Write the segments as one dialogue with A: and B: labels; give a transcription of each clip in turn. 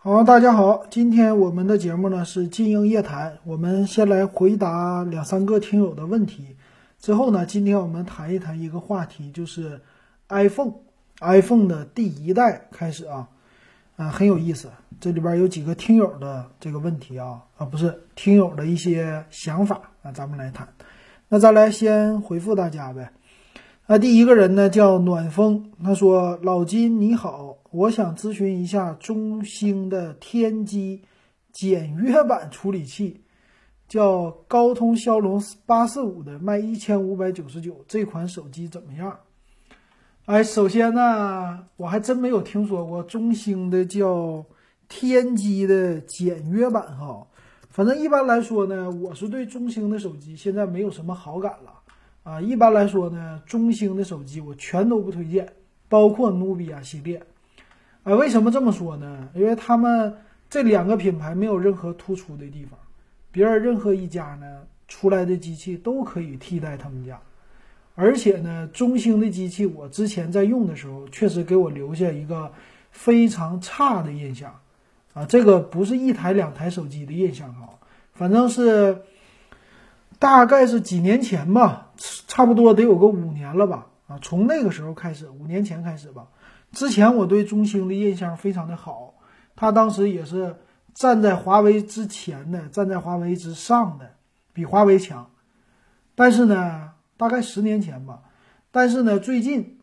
A: 好，大家好，今天我们的节目呢是金鹰夜谈，我们先来回答两三个听友的问题，之后呢，今天我们谈一谈一个话题，就是 iPhone，iPhone 的第一代开始啊，啊很有意思，这里边有几个听友的这个问题啊，啊不是听友的一些想法啊，咱们来谈。那咱来先回复大家呗。那第一个人呢叫暖风，他说：“老金你好，我想咨询一下中兴的天机简约版处理器，叫高通骁龙八四五的，卖一千五百九十九，这款手机怎么样？”哎，首先呢，我还真没有听说过中兴的叫天机的简约版哈。反正一般来说呢，我是对中兴的手机现在没有什么好感了。啊，一般来说呢，中兴的手机我全都不推荐，包括努比亚系列。啊，为什么这么说呢？因为他们这两个品牌没有任何突出的地方，别人任何一家呢出来的机器都可以替代他们家。而且呢，中兴的机器我之前在用的时候，确实给我留下一个非常差的印象。啊，这个不是一台两台手机的印象啊，反正是。大概是几年前吧，差不多得有个五年了吧。啊，从那个时候开始，五年前开始吧。之前我对中兴的印象非常的好，他当时也是站在华为之前的，站在华为之上的，比华为强。但是呢，大概十年前吧。但是呢，最近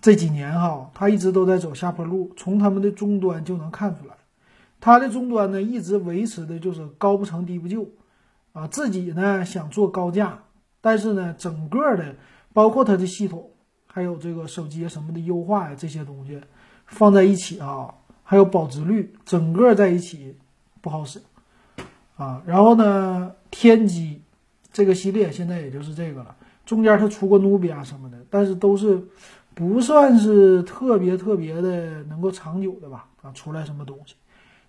A: 这几年哈，他一直都在走下坡路。从他们的终端就能看出来，他的终端呢，一直维持的就是高不成低不就。啊，自己呢想做高价，但是呢，整个的包括它的系统，还有这个手机什么的优化呀，这些东西放在一起啊，还有保值率，整个在一起不好使啊。然后呢，天玑这个系列现在也就是这个了，中间它出过努比亚什么的，但是都是不算是特别特别的能够长久的吧？啊，出来什么东西？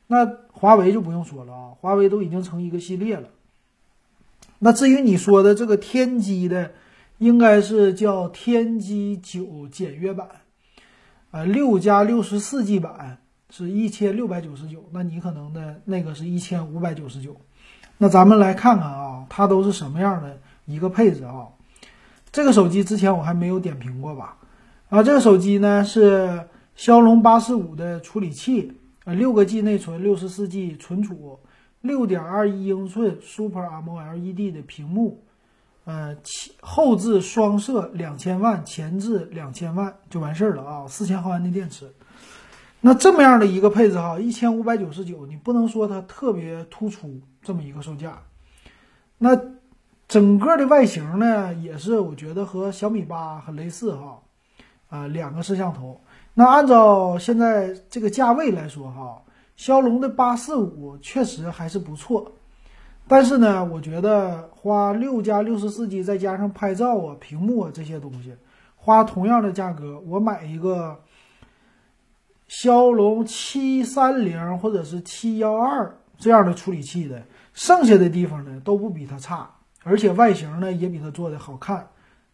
A: 那华为就不用说了啊，华为都已经成一个系列了。那至于你说的这个天玑的，应该是叫天玑九简约版，呃，六加六十四 G 版是一千六百九十九，那你可能的那个是一千五百九十九。那咱们来看看啊，它都是什么样的一个配置啊？这个手机之前我还没有点评过吧？啊，这个手机呢是骁龙八四五的处理器，呃，六个 G 内存，六十四 G 存储。六点二一英寸 Super AMOLED 的屏幕，呃，后置双摄两千万，前置两千万就完事儿了啊！四千毫安的电池，那这么样的一个配置哈，一千五百九十九，你不能说它特别突出这么一个售价。那整个的外形呢，也是我觉得和小米八很类似哈，啊，两个摄像头。那按照现在这个价位来说哈。骁龙的八四五确实还是不错，但是呢，我觉得花六加六十四 G 再加上拍照啊、屏幕啊这些东西，花同样的价格，我买一个骁龙七三零或者是七幺二这样的处理器的，剩下的地方呢都不比它差，而且外形呢也比它做的好看。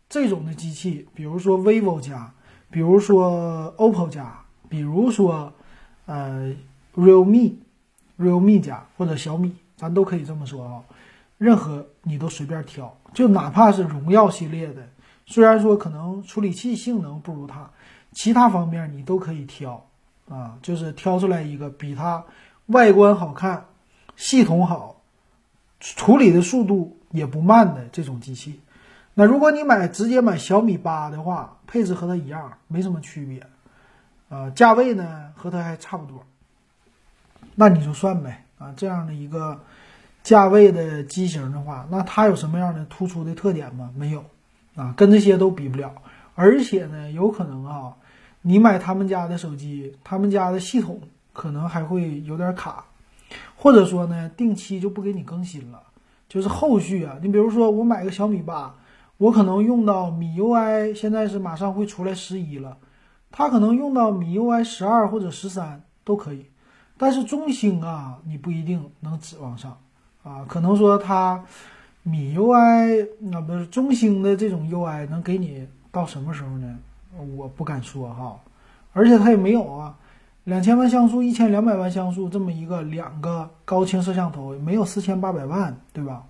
A: 这种的机器，比如说 vivo 家，比如说 OPPO 家，比如说呃。Realme，realme 家或者小米，咱都可以这么说啊。任何你都随便挑，就哪怕是荣耀系列的，虽然说可能处理器性能不如它，其他方面你都可以挑啊。就是挑出来一个比它外观好看、系统好、处理的速度也不慢的这种机器。那如果你买直接买小米八的话，配置和它一样，没什么区别，呃，价位呢和它还差不多。那你就算呗啊，这样的一个价位的机型的话，那它有什么样的突出的特点吗？没有啊，跟这些都比不了。而且呢，有可能啊，你买他们家的手机，他们家的系统可能还会有点卡，或者说呢，定期就不给你更新了。就是后续啊，你比如说我买个小米八，我可能用到米 UI，现在是马上会出来十一了，它可能用到米 UI 十二或者十三都可以。但是中兴啊，你不一定能指望上，啊，可能说它米 UI 那不是中兴的这种 UI 能给你到什么时候呢？我不敢说哈，而且它也没有啊，两千万像素、一千两百万像素这么一个两个高清摄像头，没有四千八百万，对吧？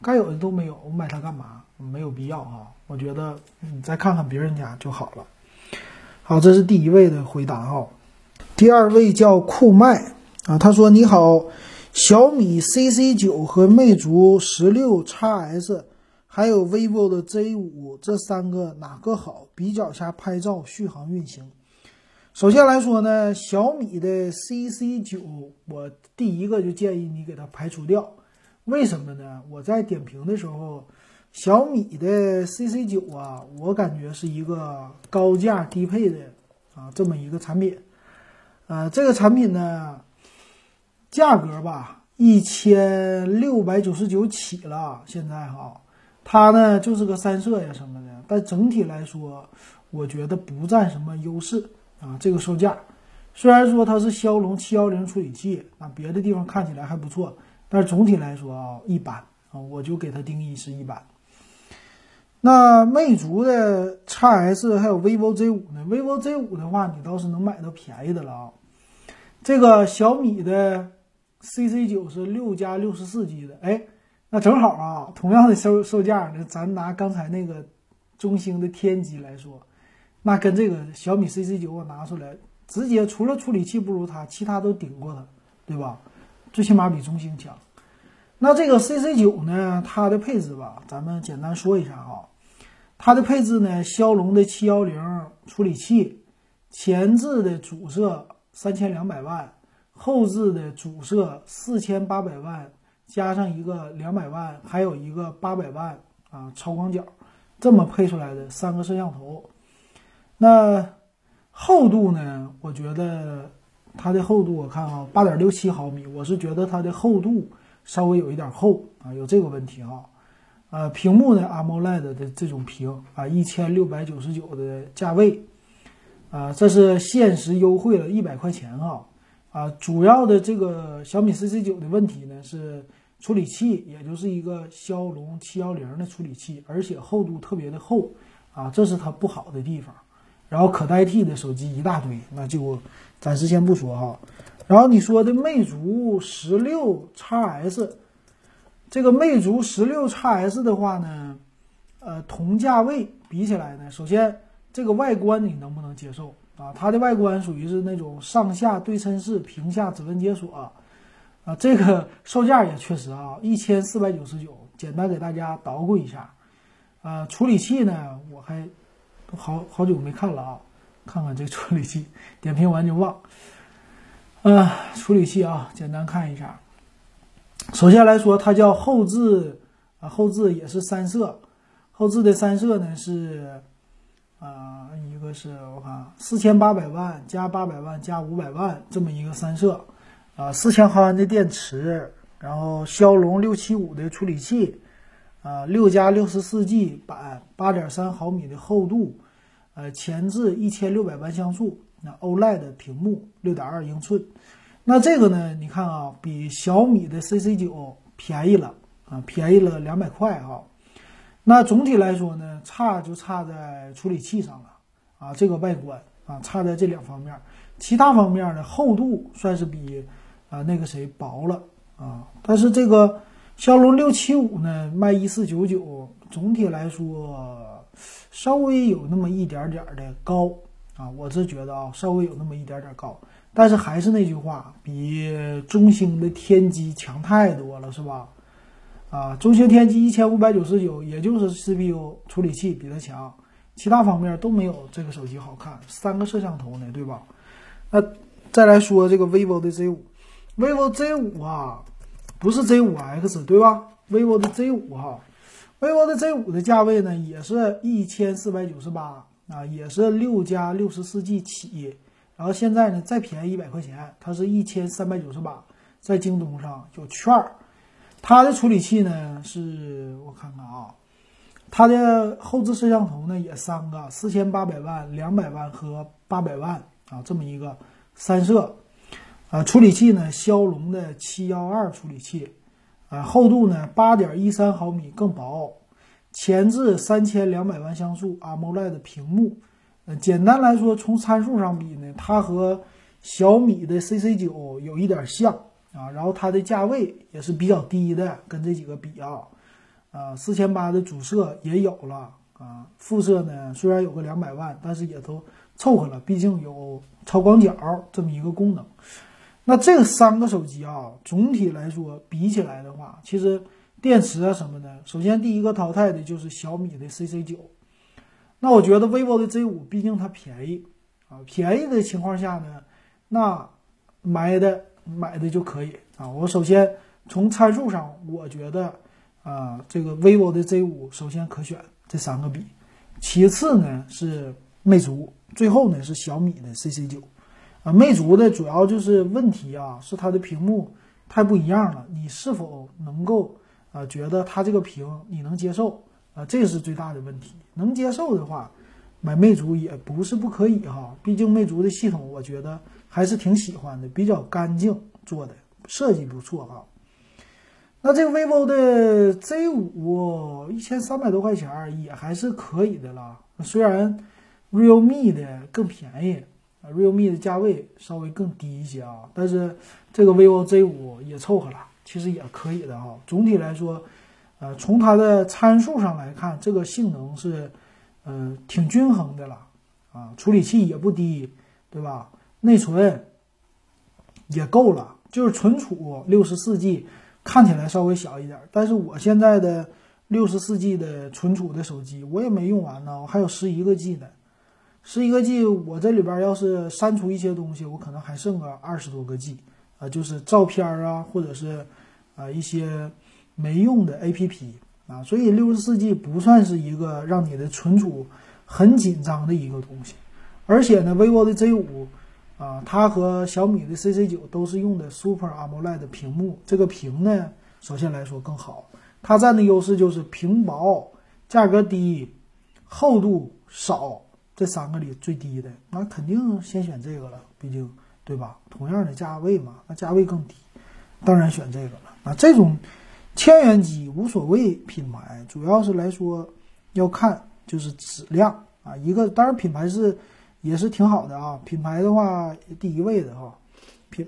A: 该有的都没有，我买它干嘛？没有必要啊！我觉得你再看看别人家就好了。好，这是第一位的回答哈。第二位叫酷麦啊，他说：“你好，小米 CC 九和魅族十六 x S，还有 vivo 的 Z 五这三个哪个好？比较下拍照、续航、运行。”首先来说呢，小米的 CC 九，我第一个就建议你给它排除掉。为什么呢？我在点评的时候，小米的 CC 九啊，我感觉是一个高价低配的啊这么一个产品。呃，这个产品呢，价格吧一千六百九十九起了，现在哈，它呢就是个三摄呀什么的，但整体来说，我觉得不占什么优势啊。这个售价，虽然说它是骁龙七幺零处理器，啊，别的地方看起来还不错。但是总体来说啊，一般啊，我就给它定义是一般。那魅族的 x S 还有 vivo Z 五呢？vivo Z 五的话，你倒是能买到便宜的了啊。这个小米的 CC 九是六加六十四 G 的，哎，那正好啊，同样的售售价呢，咱拿刚才那个中兴的天机来说，那跟这个小米 CC 九我拿出来，直接除了处理器不如它，其他都顶过它，对吧？最起码比中兴强。那这个 CC 九呢？它的配置吧，咱们简单说一下啊。它的配置呢，骁龙的七幺零处理器，前置的主摄三千两百万，后置的主摄四千八百万，加上一个两百万，还有一个八百万啊超广角，这么配出来的三个摄像头。那厚度呢？我觉得。它的厚度我看啊，八点六七毫米，我是觉得它的厚度稍微有一点厚啊，有这个问题啊。呃，屏幕呢，AMOLED 的这种屏啊，一千六百九十九的价位，啊，这是限时优惠了一百块钱哈。啊，主要的这个小米 CC 九的问题呢是处理器，也就是一个骁龙七幺零的处理器，而且厚度特别的厚啊，这是它不好的地方。然后可代替的手机一大堆，那就。暂时先不说哈，然后你说的魅族十六 x S，这个魅族十六 x S 的话呢，呃，同价位比起来呢，首先这个外观你能不能接受啊？它的外观属于是那种上下对称式屏下指纹解锁，啊，这个售价也确实啊，一千四百九十九。简单给大家捣鼓一下，啊，处理器呢，我还都好好久没看了啊。看看这处理器，点评完就忘。啊，处理器啊，简单看一下。首先来说，它叫后置啊，后置也是三摄。后置的三摄呢是啊，一个是我看四千八百万加八百万加五百万这么一个三摄啊，四千毫安的电池，然后骁龙六七五的处理器啊，六加六十四 G 版，八点三毫米的厚度。呃，前置一千六百万像素，那 OLED 屏幕六点二英寸，那这个呢？你看啊，比小米的 CC 九便宜了啊，便宜了两百块哈。那总体来说呢，差就差在处理器上了啊，这个外观啊，差在这两方面，其他方面呢，厚度算是比啊那个谁薄了啊。但是这个骁龙六七五呢，卖一四九九，总体来说。稍微有那么一点点的高啊，我是觉得啊，稍微有那么一点点高，但是还是那句话，比中兴的天机强太多了，是吧？啊，中兴天机一千五百九十九，也就是 CPU 处理器比它强，其他方面都没有这个手机好看。三个摄像头呢，对吧？那再来说这个 vivo 的 Z 五，vivo Z 五啊，不是 Z 五 X 对吧？vivo 的 Z 五哈。vivo 的 Z 五的价位呢，也是一千四百九十八啊，也是六加六十四 G 起，然后现在呢再便宜一百块钱，它是一千三百九十八，在京东上有券儿。它的处理器呢是我看看啊，它的后置摄像头呢也三个，四千八百万、两百万和八百万啊，这么一个三摄啊，处理器呢骁龙的七幺二处理器。啊，厚度呢八点一三毫米更薄，前置三千两百万像素 AMOLED 屏幕。呃，简单来说，从参数上比呢，它和小米的 CC 九有一点像啊，然后它的价位也是比较低的，跟这几个比啊，啊，四千八的主摄也有了啊，副摄呢虽然有个两百万，但是也都凑合了，毕竟有超广角这么一个功能。那这三个手机啊，总体来说比起来的话，其实电池啊什么的，首先第一个淘汰的就是小米的 CC 九。那我觉得 vivo 的 Z 五，毕竟它便宜啊，便宜的情况下呢，那买的买的就可以啊。我首先从参数上，我觉得啊，这个 vivo 的 Z 五首先可选这三个比，其次呢是魅族，最后呢是小米的 CC 九。啊，魅族的主要就是问题啊，是它的屏幕太不一样了。你是否能够啊觉得它这个屏你能接受啊？这是最大的问题。能接受的话，买魅族也不是不可以哈。毕竟魅族的系统我觉得还是挺喜欢的，比较干净做的，设计不错哈。那这个 vivo 的 Z 五一千三百多块钱也还是可以的了，虽然 realme 的更便宜。，realme 的价位稍微更低一些啊，但是这个 vivo Z 五也凑合了，其实也可以的哈。总体来说，呃，从它的参数上来看，这个性能是，嗯，挺均衡的了啊。处理器也不低，对吧？内存也够了，就是存储六十四 G，看起来稍微小一点，但是我现在的六十四 G 的存储的手机我也没用完呢，我还有十一个 G 呢。十一个 G，我这里边要是删除一些东西，我可能还剩个二十多个 G，啊，就是照片啊，或者是啊一些没用的 APP 啊，所以六十四 G 不算是一个让你的存储很紧张的一个东西。而且呢，vivo 的 Z 五啊，它和小米的 CC 九都是用的 Super AMOLED 屏幕，这个屏呢，首先来说更好，它占的优势就是屏薄、价格低、厚度少。这三个里最低的，那肯定先选这个了，毕竟对吧？同样的价位嘛，那价位更低，当然选这个了。啊，这种千元机无所谓品牌，主要是来说要看就是质量啊。一个当然品牌是也是挺好的啊，品牌的话第一位的哈。品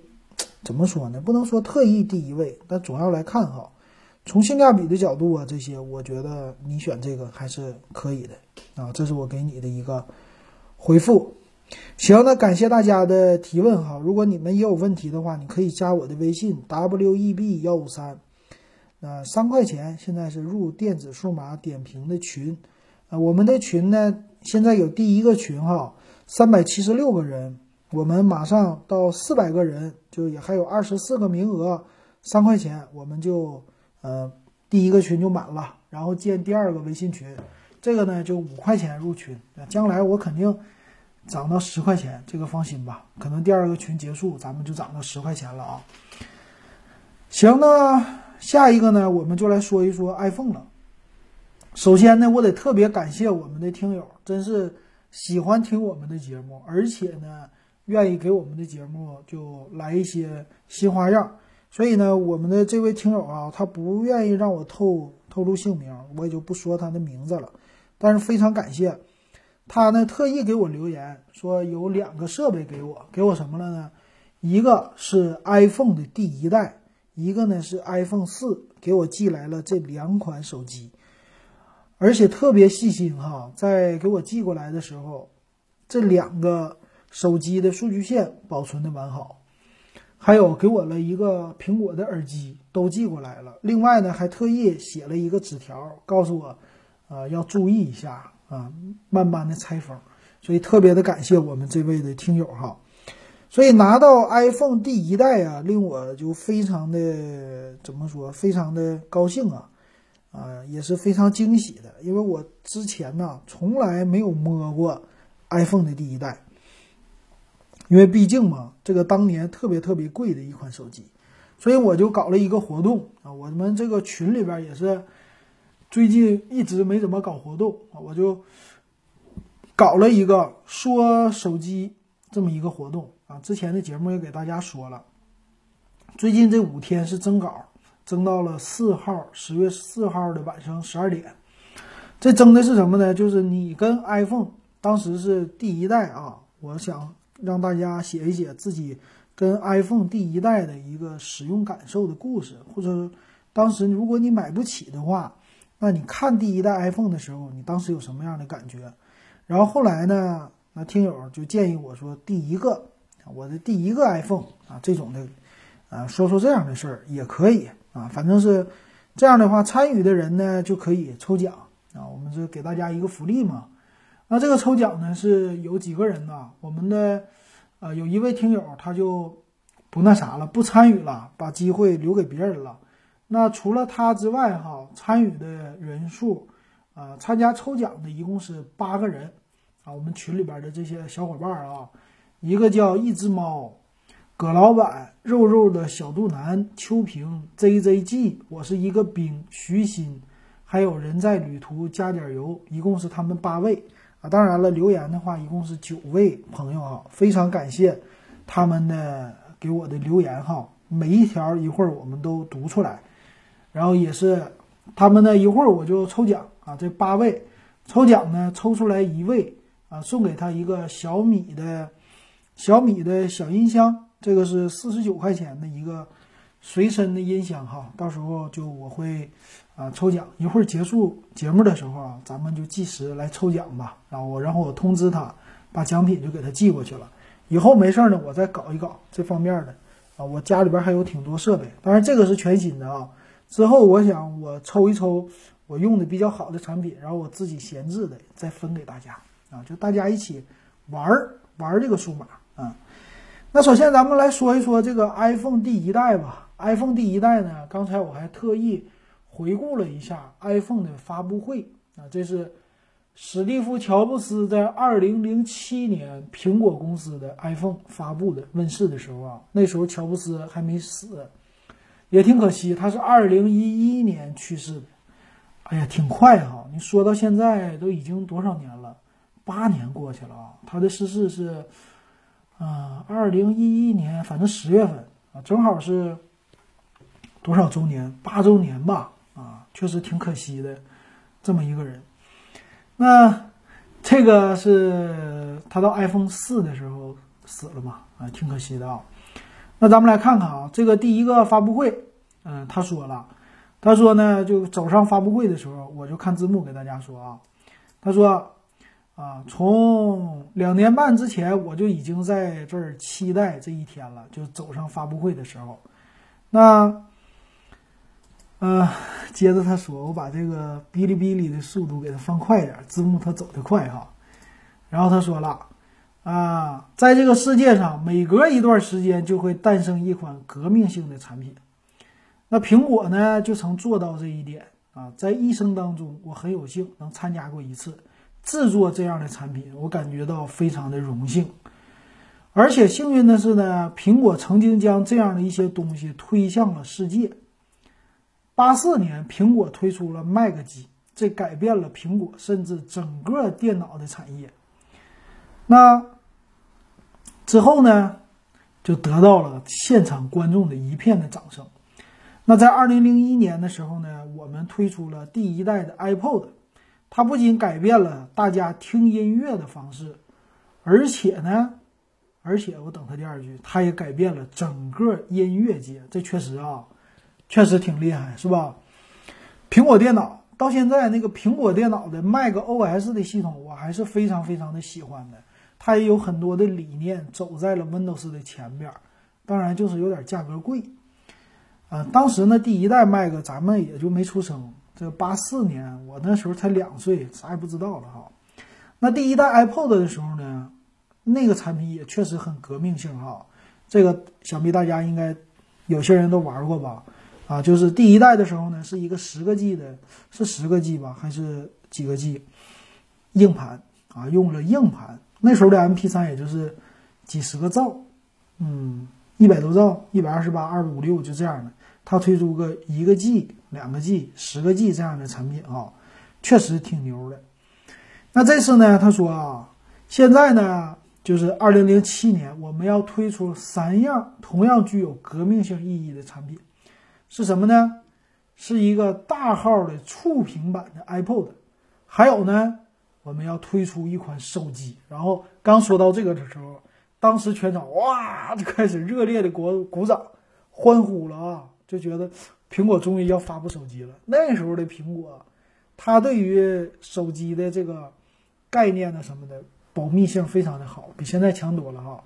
A: 怎么说呢？不能说特意第一位，但总要来看哈。从性价比的角度啊，这些我觉得你选这个还是可以的啊。这是我给你的一个回复。行，那感谢大家的提问哈。如果你们也有问题的话，你可以加我的微信 w e b 幺五三，呃，三块钱现在是入电子数码点评的群啊。我们的群呢，现在有第一个群哈，三百七十六个人，我们马上到四百个人，就也还有二十四个名额，三块钱我们就。呃，第一个群就满了，然后建第二个微信群，这个呢就五块钱入群。将来我肯定涨到十块钱，这个放心吧。可能第二个群结束，咱们就涨到十块钱了啊。行，那下一个呢，我们就来说一说 iPhone 了。首先呢，我得特别感谢我们的听友，真是喜欢听我们的节目，而且呢，愿意给我们的节目就来一些新花样。所以呢，我们的这位听友啊，他不愿意让我透透露姓名，我也就不说他的名字了。但是非常感谢他呢，特意给我留言说有两个设备给我，给我什么了呢？一个是 iPhone 的第一代，一个呢是 iPhone 四，给我寄来了这两款手机，而且特别细心哈，在给我寄过来的时候，这两个手机的数据线保存的完好。还有给我了一个苹果的耳机，都寄过来了。另外呢，还特意写了一个纸条，告诉我，呃，要注意一下啊，慢慢的拆封。所以特别的感谢我们这位的听友哈。所以拿到 iPhone 第一代啊，令我就非常的怎么说，非常的高兴啊，啊，也是非常惊喜的，因为我之前呢从来没有摸过 iPhone 的第一代。因为毕竟嘛，这个当年特别特别贵的一款手机，所以我就搞了一个活动啊。我们这个群里边也是最近一直没怎么搞活动啊，我就搞了一个说手机这么一个活动啊。之前的节目也给大家说了，最近这五天是征稿，征到了四号，十月四号的晚上十二点。这征的是什么呢？就是你跟 iPhone 当时是第一代啊，我想。让大家写一写自己跟 iPhone 第一代的一个使用感受的故事，或者当时如果你买不起的话，那你看第一代 iPhone 的时候，你当时有什么样的感觉？然后后来呢，那听友就建议我说，第一个我的第一个 iPhone 啊，这种的啊，说说这样的事儿也可以啊，反正是这样的话，参与的人呢就可以抽奖啊，我们是给大家一个福利嘛。那这个抽奖呢是有几个人呢？我们的呃有一位听友他就不那啥了，不参与了，把机会留给别人了。那除了他之外，哈，参与的人数啊，参加抽奖的一共是八个人啊。我们群里边的这些小伙伴啊，一个叫一只猫，葛老板，肉肉的小肚腩，秋萍，JZG，我是一个兵，徐鑫，还有人在旅途加点油，一共是他们八位。啊，当然了，留言的话一共是九位朋友啊，非常感谢他们的给我的留言哈，每一条一会儿我们都读出来，然后也是他们呢一会儿我就抽奖啊，这八位。抽奖呢抽出来一位啊，送给他一个小米的小米的小音箱，这个是四十九块钱的一个随身的音箱哈，到时候就我会。啊，抽奖一会儿结束节目的时候啊，咱们就计时来抽奖吧。然后我，然后我通知他，把奖品就给他寄过去了。以后没事儿呢，我再搞一搞这方面的。啊，我家里边还有挺多设备，当然这个是全新的啊。之后我想我抽一抽我用的比较好的产品，然后我自己闲置的再分给大家啊，就大家一起玩玩这个数码啊。那首先咱们来说一说这个 iPhone 第一代吧。iPhone 第一代呢，刚才我还特意。回顾了一下 iPhone 的发布会啊，这是史蒂夫·乔布斯在2007年苹果公司的 iPhone 发布的问世的时候啊，那时候乔布斯还没死，也挺可惜，他是2011年去世的。哎呀，挺快哈！你说到现在都已经多少年了？八年过去了啊！他的逝世是啊，2011年，反正十月份啊，正好是多少周年？八周年吧。啊，确实挺可惜的，这么一个人。那这个是他到 iPhone 四的时候死了嘛？啊，挺可惜的啊。那咱们来看看啊，这个第一个发布会，嗯，他说了，他说呢，就走上发布会的时候，我就看字幕给大家说啊，他说啊，从两年半之前我就已经在这儿期待这一天了，就走上发布会的时候，那。嗯，接着他说：“我把这个哔哩哔哩的速度给它放快点，字幕它走得快哈。”然后他说了：“啊，在这个世界上，每隔一段时间就会诞生一款革命性的产品。那苹果呢，就曾做到这一点啊。在一生当中，我很有幸能参加过一次制作这样的产品，我感觉到非常的荣幸。而且幸运的是呢，苹果曾经将这样的一些东西推向了世界。”八四年，苹果推出了 Mac 机，这改变了苹果甚至整个电脑的产业。那之后呢，就得到了现场观众的一片的掌声。那在二零零一年的时候呢，我们推出了第一代的 iPod，它不仅改变了大家听音乐的方式，而且呢，而且我等它第二句，它也改变了整个音乐界。这确实啊。确实挺厉害，是吧？苹果电脑到现在那个苹果电脑的 Mac OS 的系统，我还是非常非常的喜欢的。它也有很多的理念走在了 Windows 的前边，当然就是有点价格贵。啊，当时呢第一代 Mac 咱们也就没出生，这八四年我那时候才两岁，啥也不知道了哈。那第一代 iPod 的时候呢，那个产品也确实很革命性哈。这个想必大家应该有些人都玩过吧。啊，就是第一代的时候呢，是一个十个 G 的，是十个 G 吧，还是几个 G 硬盘啊？用了硬盘，那时候的 MP3 也就是几十个兆，嗯，一百多兆，一百二十八、二五六就这样的。他推出个一个 G、两个 G、十个 G 这样的产品啊，确实挺牛的。那这次呢，他说啊，现在呢，就是二零零七年，我们要推出三样同样具有革命性意义的产品。是什么呢？是一个大号的触屏版的 iPod，还有呢，我们要推出一款手机。然后刚说到这个的时候，当时全场哇就开始热烈的鼓鼓掌欢呼了啊，就觉得苹果终于要发布手机了。那时候的苹果，它对于手机的这个概念呢什么的保密性非常的好，比现在强多了哈。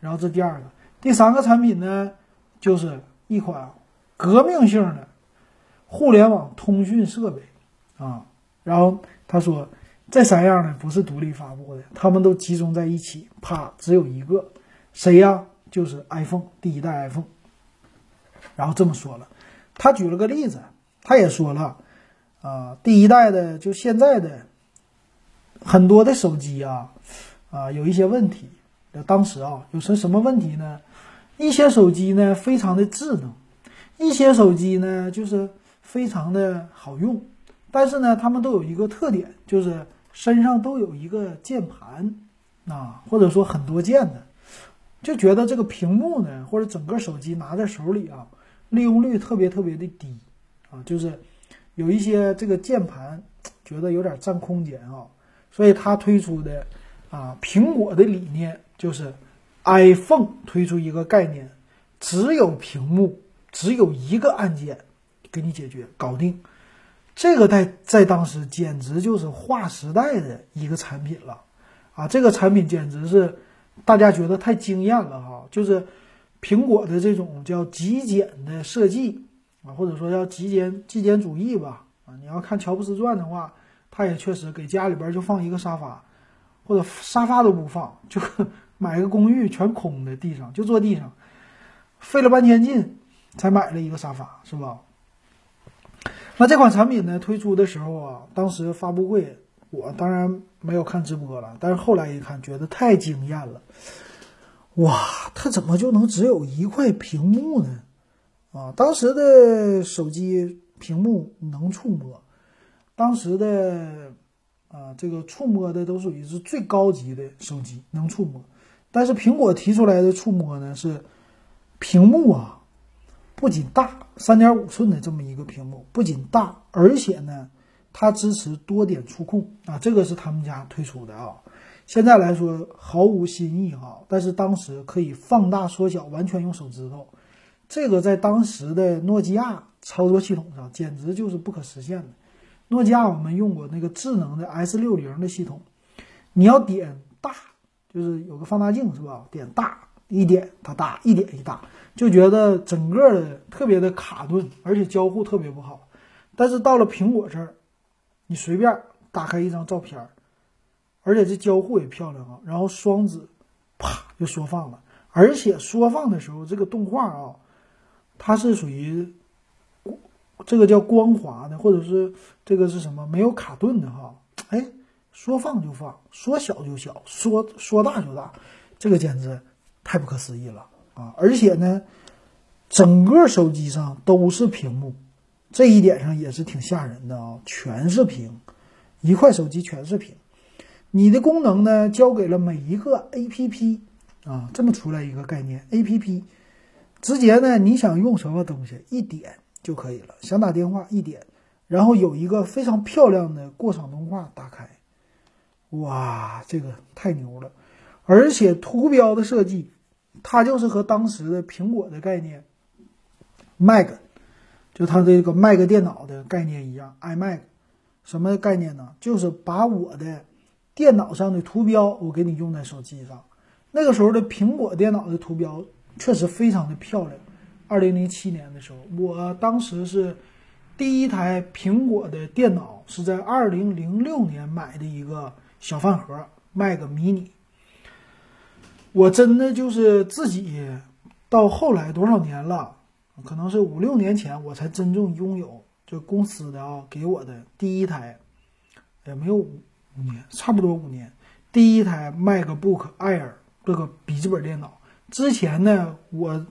A: 然后这第二个，第三个产品呢，就是一款革命性的互联网通讯设备啊。然后他说。这三样呢不是独立发布的，他们都集中在一起，啪，只有一个，谁呀？就是 iPhone 第一代 iPhone。然后这么说了，他举了个例子，他也说了，啊，第一代的就现在的很多的手机啊，啊，有一些问题。当时啊，有什什么问题呢？一些手机呢非常的智能，一些手机呢就是非常的好用，但是呢，他们都有一个特点，就是。身上都有一个键盘，啊，或者说很多键的，就觉得这个屏幕呢，或者整个手机拿在手里啊，利用率特别特别的低，啊，就是有一些这个键盘觉得有点占空间啊，所以它推出的啊，苹果的理念就是 iPhone 推出一个概念，只有屏幕，只有一个按键，给你解决搞定。这个在在当时简直就是划时代的一个产品了，啊，这个产品简直是大家觉得太惊艳了哈！就是苹果的这种叫极简的设计啊，或者说叫极简极简主义吧，啊，你要看乔布斯传的话，他也确实给家里边就放一个沙发，或者沙发都不放，就买个公寓全空的地上就坐地上，费了半天劲才买了一个沙发，是吧？那这款产品呢推出的时候啊，当时发布会我当然没有看直播了，但是后来一看，觉得太惊艳了。哇，它怎么就能只有一块屏幕呢？啊，当时的手机屏幕能触摸，当时的啊这个触摸的都属于是最高级的手机能触摸，但是苹果提出来的触摸呢是屏幕啊。不仅大，三点五寸的这么一个屏幕，不仅大，而且呢，它支持多点触控啊，这个是他们家推出的啊。现在来说毫无新意哈，但是当时可以放大缩小，完全用手指头，这个在当时的诺基亚操作系统上简直就是不可实现的。诺基亚我们用过那个智能的 S 六零的系统，你要点大，就是有个放大镜是吧？点大。一点它大，一点一大，就觉得整个的特别的卡顿，而且交互特别不好。但是到了苹果这儿，你随便打开一张照片儿，而且这交互也漂亮啊。然后双指，啪就缩放了，而且缩放的时候，这个动画啊，它是属于这个叫光滑的，或者是这个是什么没有卡顿的哈。哎，说放就放，说小就小，说说大就大，这个简直。太不可思议了啊！而且呢，整个手机上都是屏幕，这一点上也是挺吓人的啊！全是屏，一块手机全是屏。你的功能呢，交给了每一个 APP 啊，这么出来一个概念，APP 直接呢，你想用什么东西，一点就可以了。想打电话，一点，然后有一个非常漂亮的过场动画打开，哇，这个太牛了！而且图标的设计，它就是和当时的苹果的概念，Mac，就它这个 Mac 电脑的概念一样，iMac，什么概念呢？就是把我的电脑上的图标，我给你用在手机上。那个时候的苹果电脑的图标确实非常的漂亮。二零零七年的时候，我当时是第一台苹果的电脑，是在二零零六年买的一个小饭盒 Mac mini。我真的就是自己，到后来多少年了，可能是五六年前，我才真正拥有，就公司的啊给我的第一台，也没有年，差不多五年，第一台 MacBook Air 这个笔记本电脑。之前呢，我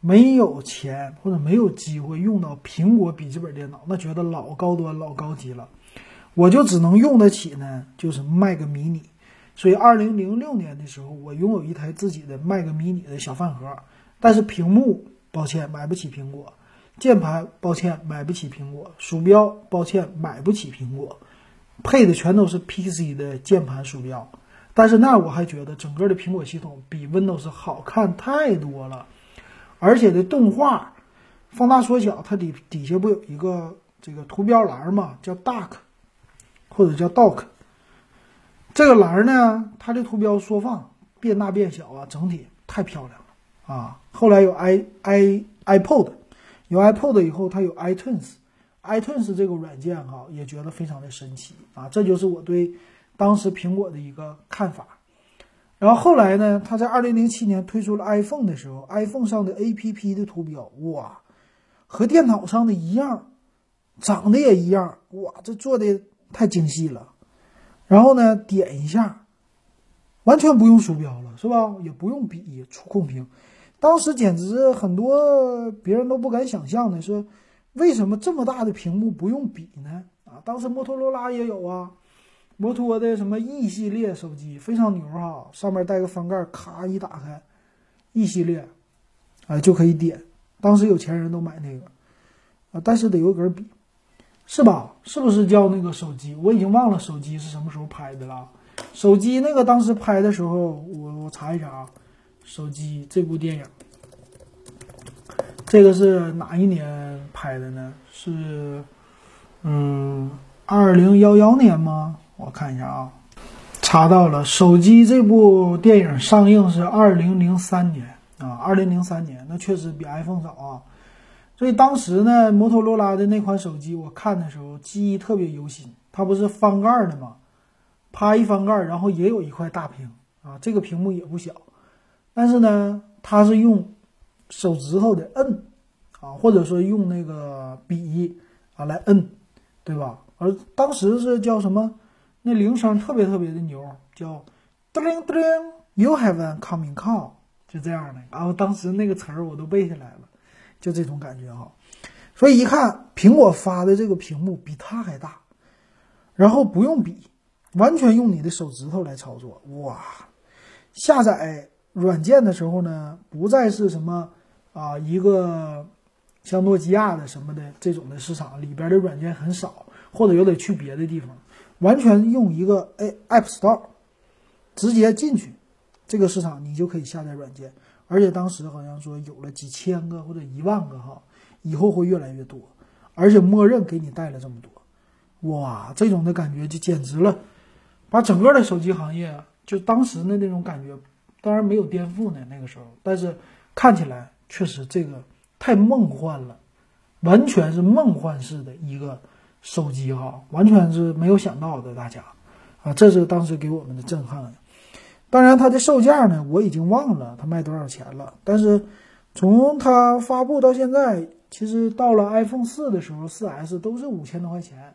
A: 没有钱或者没有机会用到苹果笔记本电脑，那觉得老高端老高级了，我就只能用得起呢，就是 Mac mini。所以，二零零六年的时候，我拥有一台自己的 Mac mini 的小饭盒，但是屏幕，抱歉，买不起苹果；键盘，抱歉，买不起苹果；鼠标，抱歉，买不起苹果。配的全都是 PC 的键盘鼠标，但是那我还觉得整个的苹果系统比 Windows 好看太多了，而且的动画放大缩小，它底底下不有一个这个图标栏吗？叫 Duck 或者叫 Dock。这个栏呢，它的图标缩放变大变小啊，整体太漂亮了啊。后来有 i i iPod，有 iPod 以后，它有 iTunes iTunes 这个软件哈，也觉得非常的神奇啊。这就是我对当时苹果的一个看法。然后后来呢，它在二零零七年推出了 iPhone 的时候，iPhone 上的 APP 的图标哇，和电脑上的一样，长得也一样哇，这做的太精细了。然后呢，点一下，完全不用鼠标了，是吧？也不用笔触控屏。当时简直很多别人都不敢想象的是，为什么这么大的屏幕不用笔呢？啊，当时摩托罗拉也有啊，摩托的什么 E 系列手机非常牛哈，上面带个翻盖，咔一打开，E 系列，啊就可以点。当时有钱人都买那个，啊，但是得有根笔，是吧？是不是叫那个手机？我已经忘了手机是什么时候拍的了。手机那个当时拍的时候，我我查一查啊。手机这部电影，这个是哪一年拍的呢？是，嗯，二零幺幺年吗？我看一下啊，查到了，手机这部电影上映是二零零三年啊，二零零三年，那确实比 iPhone 早啊。所以当时呢，摩托罗拉的那款手机，我看的时候记忆特别犹新。它不是翻盖的吗？啪一翻盖，然后也有一块大屏啊，这个屏幕也不小。但是呢，它是用手指头的摁啊，或者说用那个笔啊来摁，对吧？而当时是叫什么？那铃声特别特别的牛，叫叮铃叮铃，You have a coming call，就这样的。然后当时那个词儿我都背下来了，就这种感觉哈。所以一看苹果发的这个屏幕比它还大，然后不用笔，完全用你的手指头来操作，哇！下载。软件的时候呢，不再是什么啊一个像诺基亚的什么的这种的市场里边的软件很少，或者又得去别的地方，完全用一个哎 App Store 直接进去，这个市场你就可以下载软件，而且当时好像说有了几千个或者一万个哈，以后会越来越多，而且默认给你带了这么多，哇，这种的感觉就简直了，把整个的手机行业就当时的那种感觉。当然没有颠覆呢，那个时候，但是看起来确实这个太梦幻了，完全是梦幻式的一个手机哈，完全是没有想到的，大家啊，这是当时给我们的震撼。当然，它的售价呢，我已经忘了它卖多少钱了，但是从它发布到现在，其实到了 iPhone 四的时候，四 S 都是五千多块钱。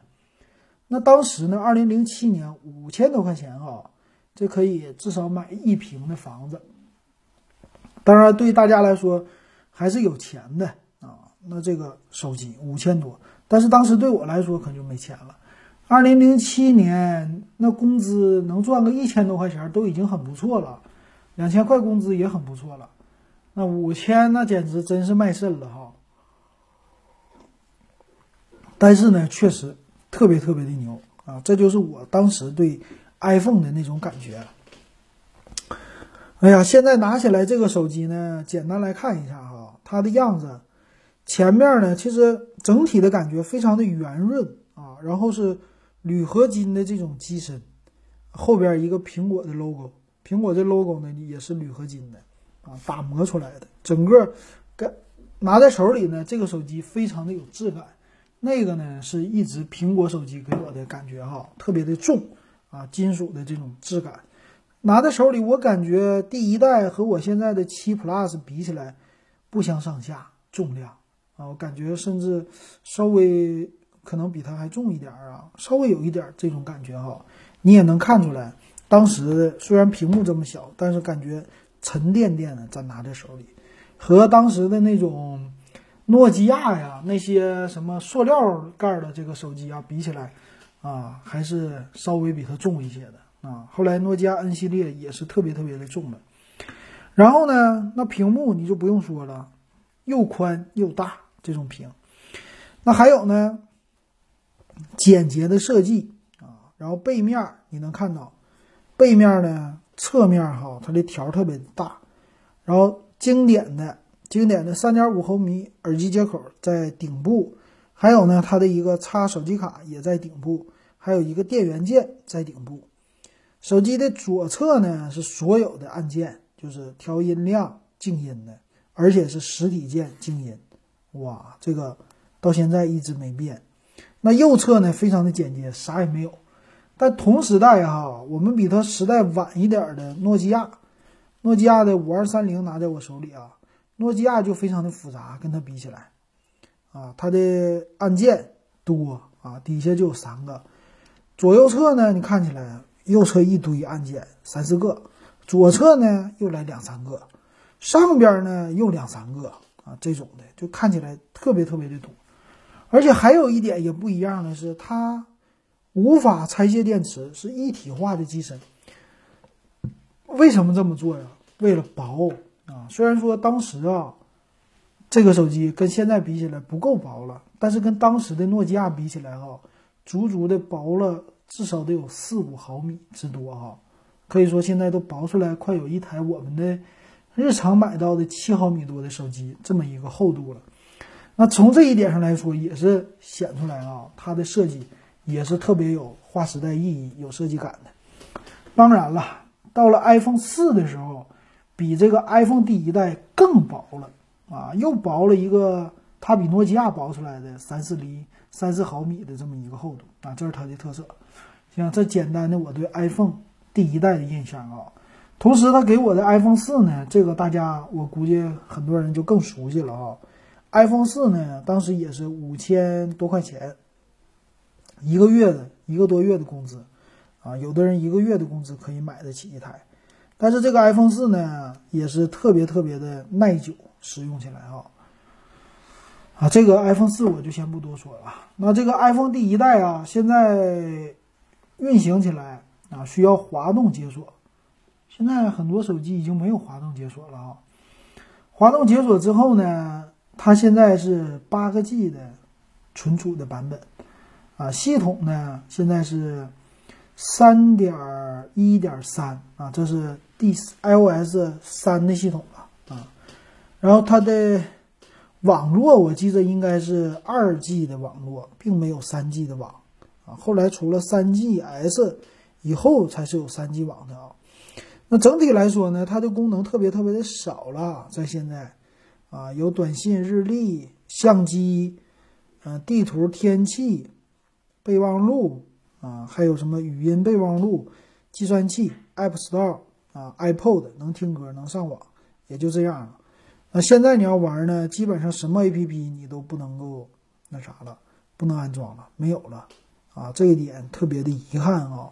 A: 那当时呢，二零零七年五千多块钱哈。这可以至少买一平的房子，当然对大家来说还是有钱的啊。那这个手机五千多，但是当时对我来说可就没钱了。二零零七年那工资能赚个一千多块钱都已经很不错了，两千块工资也很不错了。那五千那简直真是卖肾了哈。但是呢，确实特别特别的牛啊！这就是我当时对。iPhone 的那种感觉，哎呀，现在拿起来这个手机呢，简单来看一下啊，它的样子，前面呢，其实整体的感觉非常的圆润啊，然后是铝合金的这种机身，后边一个苹果的 logo，苹果这 logo 呢也是铝合金的啊，打磨出来的，整个跟拿在手里呢，这个手机非常的有质感，那个呢是一直苹果手机给我的感觉哈，特别的重。啊，金属的这种质感，拿在手里，我感觉第一代和我现在的七 Plus 比起来不相上下，重量啊，我感觉甚至稍微可能比它还重一点啊，稍微有一点这种感觉哈。你也能看出来，当时虽然屏幕这么小，但是感觉沉甸甸的，咱拿在手里，和当时的那种诺基亚呀那些什么塑料盖的这个手机啊比起来。啊，还是稍微比它重一些的啊。后来诺基亚 N 系列也是特别特别的重的。然后呢，那屏幕你就不用说了，又宽又大这种屏。那还有呢，简洁的设计啊。然后背面你能看到，背面呢，侧面哈，它的条特别大。然后经典的经典的三点五毫米耳机接口在顶部，还有呢，它的一个插手机卡也在顶部，还有一个电源键在顶部。手机的左侧呢是所有的按键，就是调音量、静音的，而且是实体键静音。哇，这个到现在一直没变。那右侧呢，非常的简洁，啥也没有。但同时代哈，我们比它时代晚一点的诺基亚，诺基亚的五二三零拿在我手里啊，诺基亚就非常的复杂，跟它比起来，啊，它的按键多啊，底下就有三个，左右侧呢，你看起来。右侧一堆按键，三四个；左侧呢又来两三个，上边呢又两三个啊，这种的就看起来特别特别的多。而且还有一点也不一样的是，它无法拆卸电池，是一体化的机身。为什么这么做呀？为了薄啊。虽然说当时啊，这个手机跟现在比起来不够薄了，但是跟当时的诺基亚比起来哈，足足的薄了。至少得有四五毫米之多哈，可以说现在都薄出来快有一台我们的日常买到的七毫米多的手机这么一个厚度了。那从这一点上来说，也是显出来啊，它的设计也是特别有划时代意义、有设计感的。当然了，到了 iPhone 四的时候，比这个 iPhone 第一代更薄了啊，又薄了一个，它比诺基亚薄出来的三四厘。三四毫米的这么一个厚度啊，这是它的特色。像，这简单的我对 iPhone 第一代的印象啊。同时，他给我的 iPhone 四呢，这个大家我估计很多人就更熟悉了啊。iPhone 四呢，当时也是五千多块钱，一个月的一个多月的工资啊，有的人一个月的工资可以买得起一台。但是这个 iPhone 四呢，也是特别特别的耐久，使用起来啊。啊，这个 iPhone 四我就先不多说了。那这个 iPhone 第一代啊，现在运行起来啊，需要滑动解锁。现在很多手机已经没有滑动解锁了啊。滑动解锁之后呢，它现在是八个 G 的存储的版本啊。系统呢，现在是三点一点三啊，这是第 iOS 三的系统了啊。然后它的。网络我记得应该是二 G 的网络，并没有三 G 的网啊。后来除了三 GS 以后，才是有三 G 网的啊。那整体来说呢，它的功能特别特别的少了，在现在啊，有短信、日历、相机、嗯，地图、天气、备忘录啊，还有什么语音备忘录、计算器、App Store 啊、iPod 能听歌、能上网，也就这样了。那现在你要玩呢，基本上什么 A P P 你都不能够那啥了，不能安装了，没有了啊，这一点特别的遗憾啊。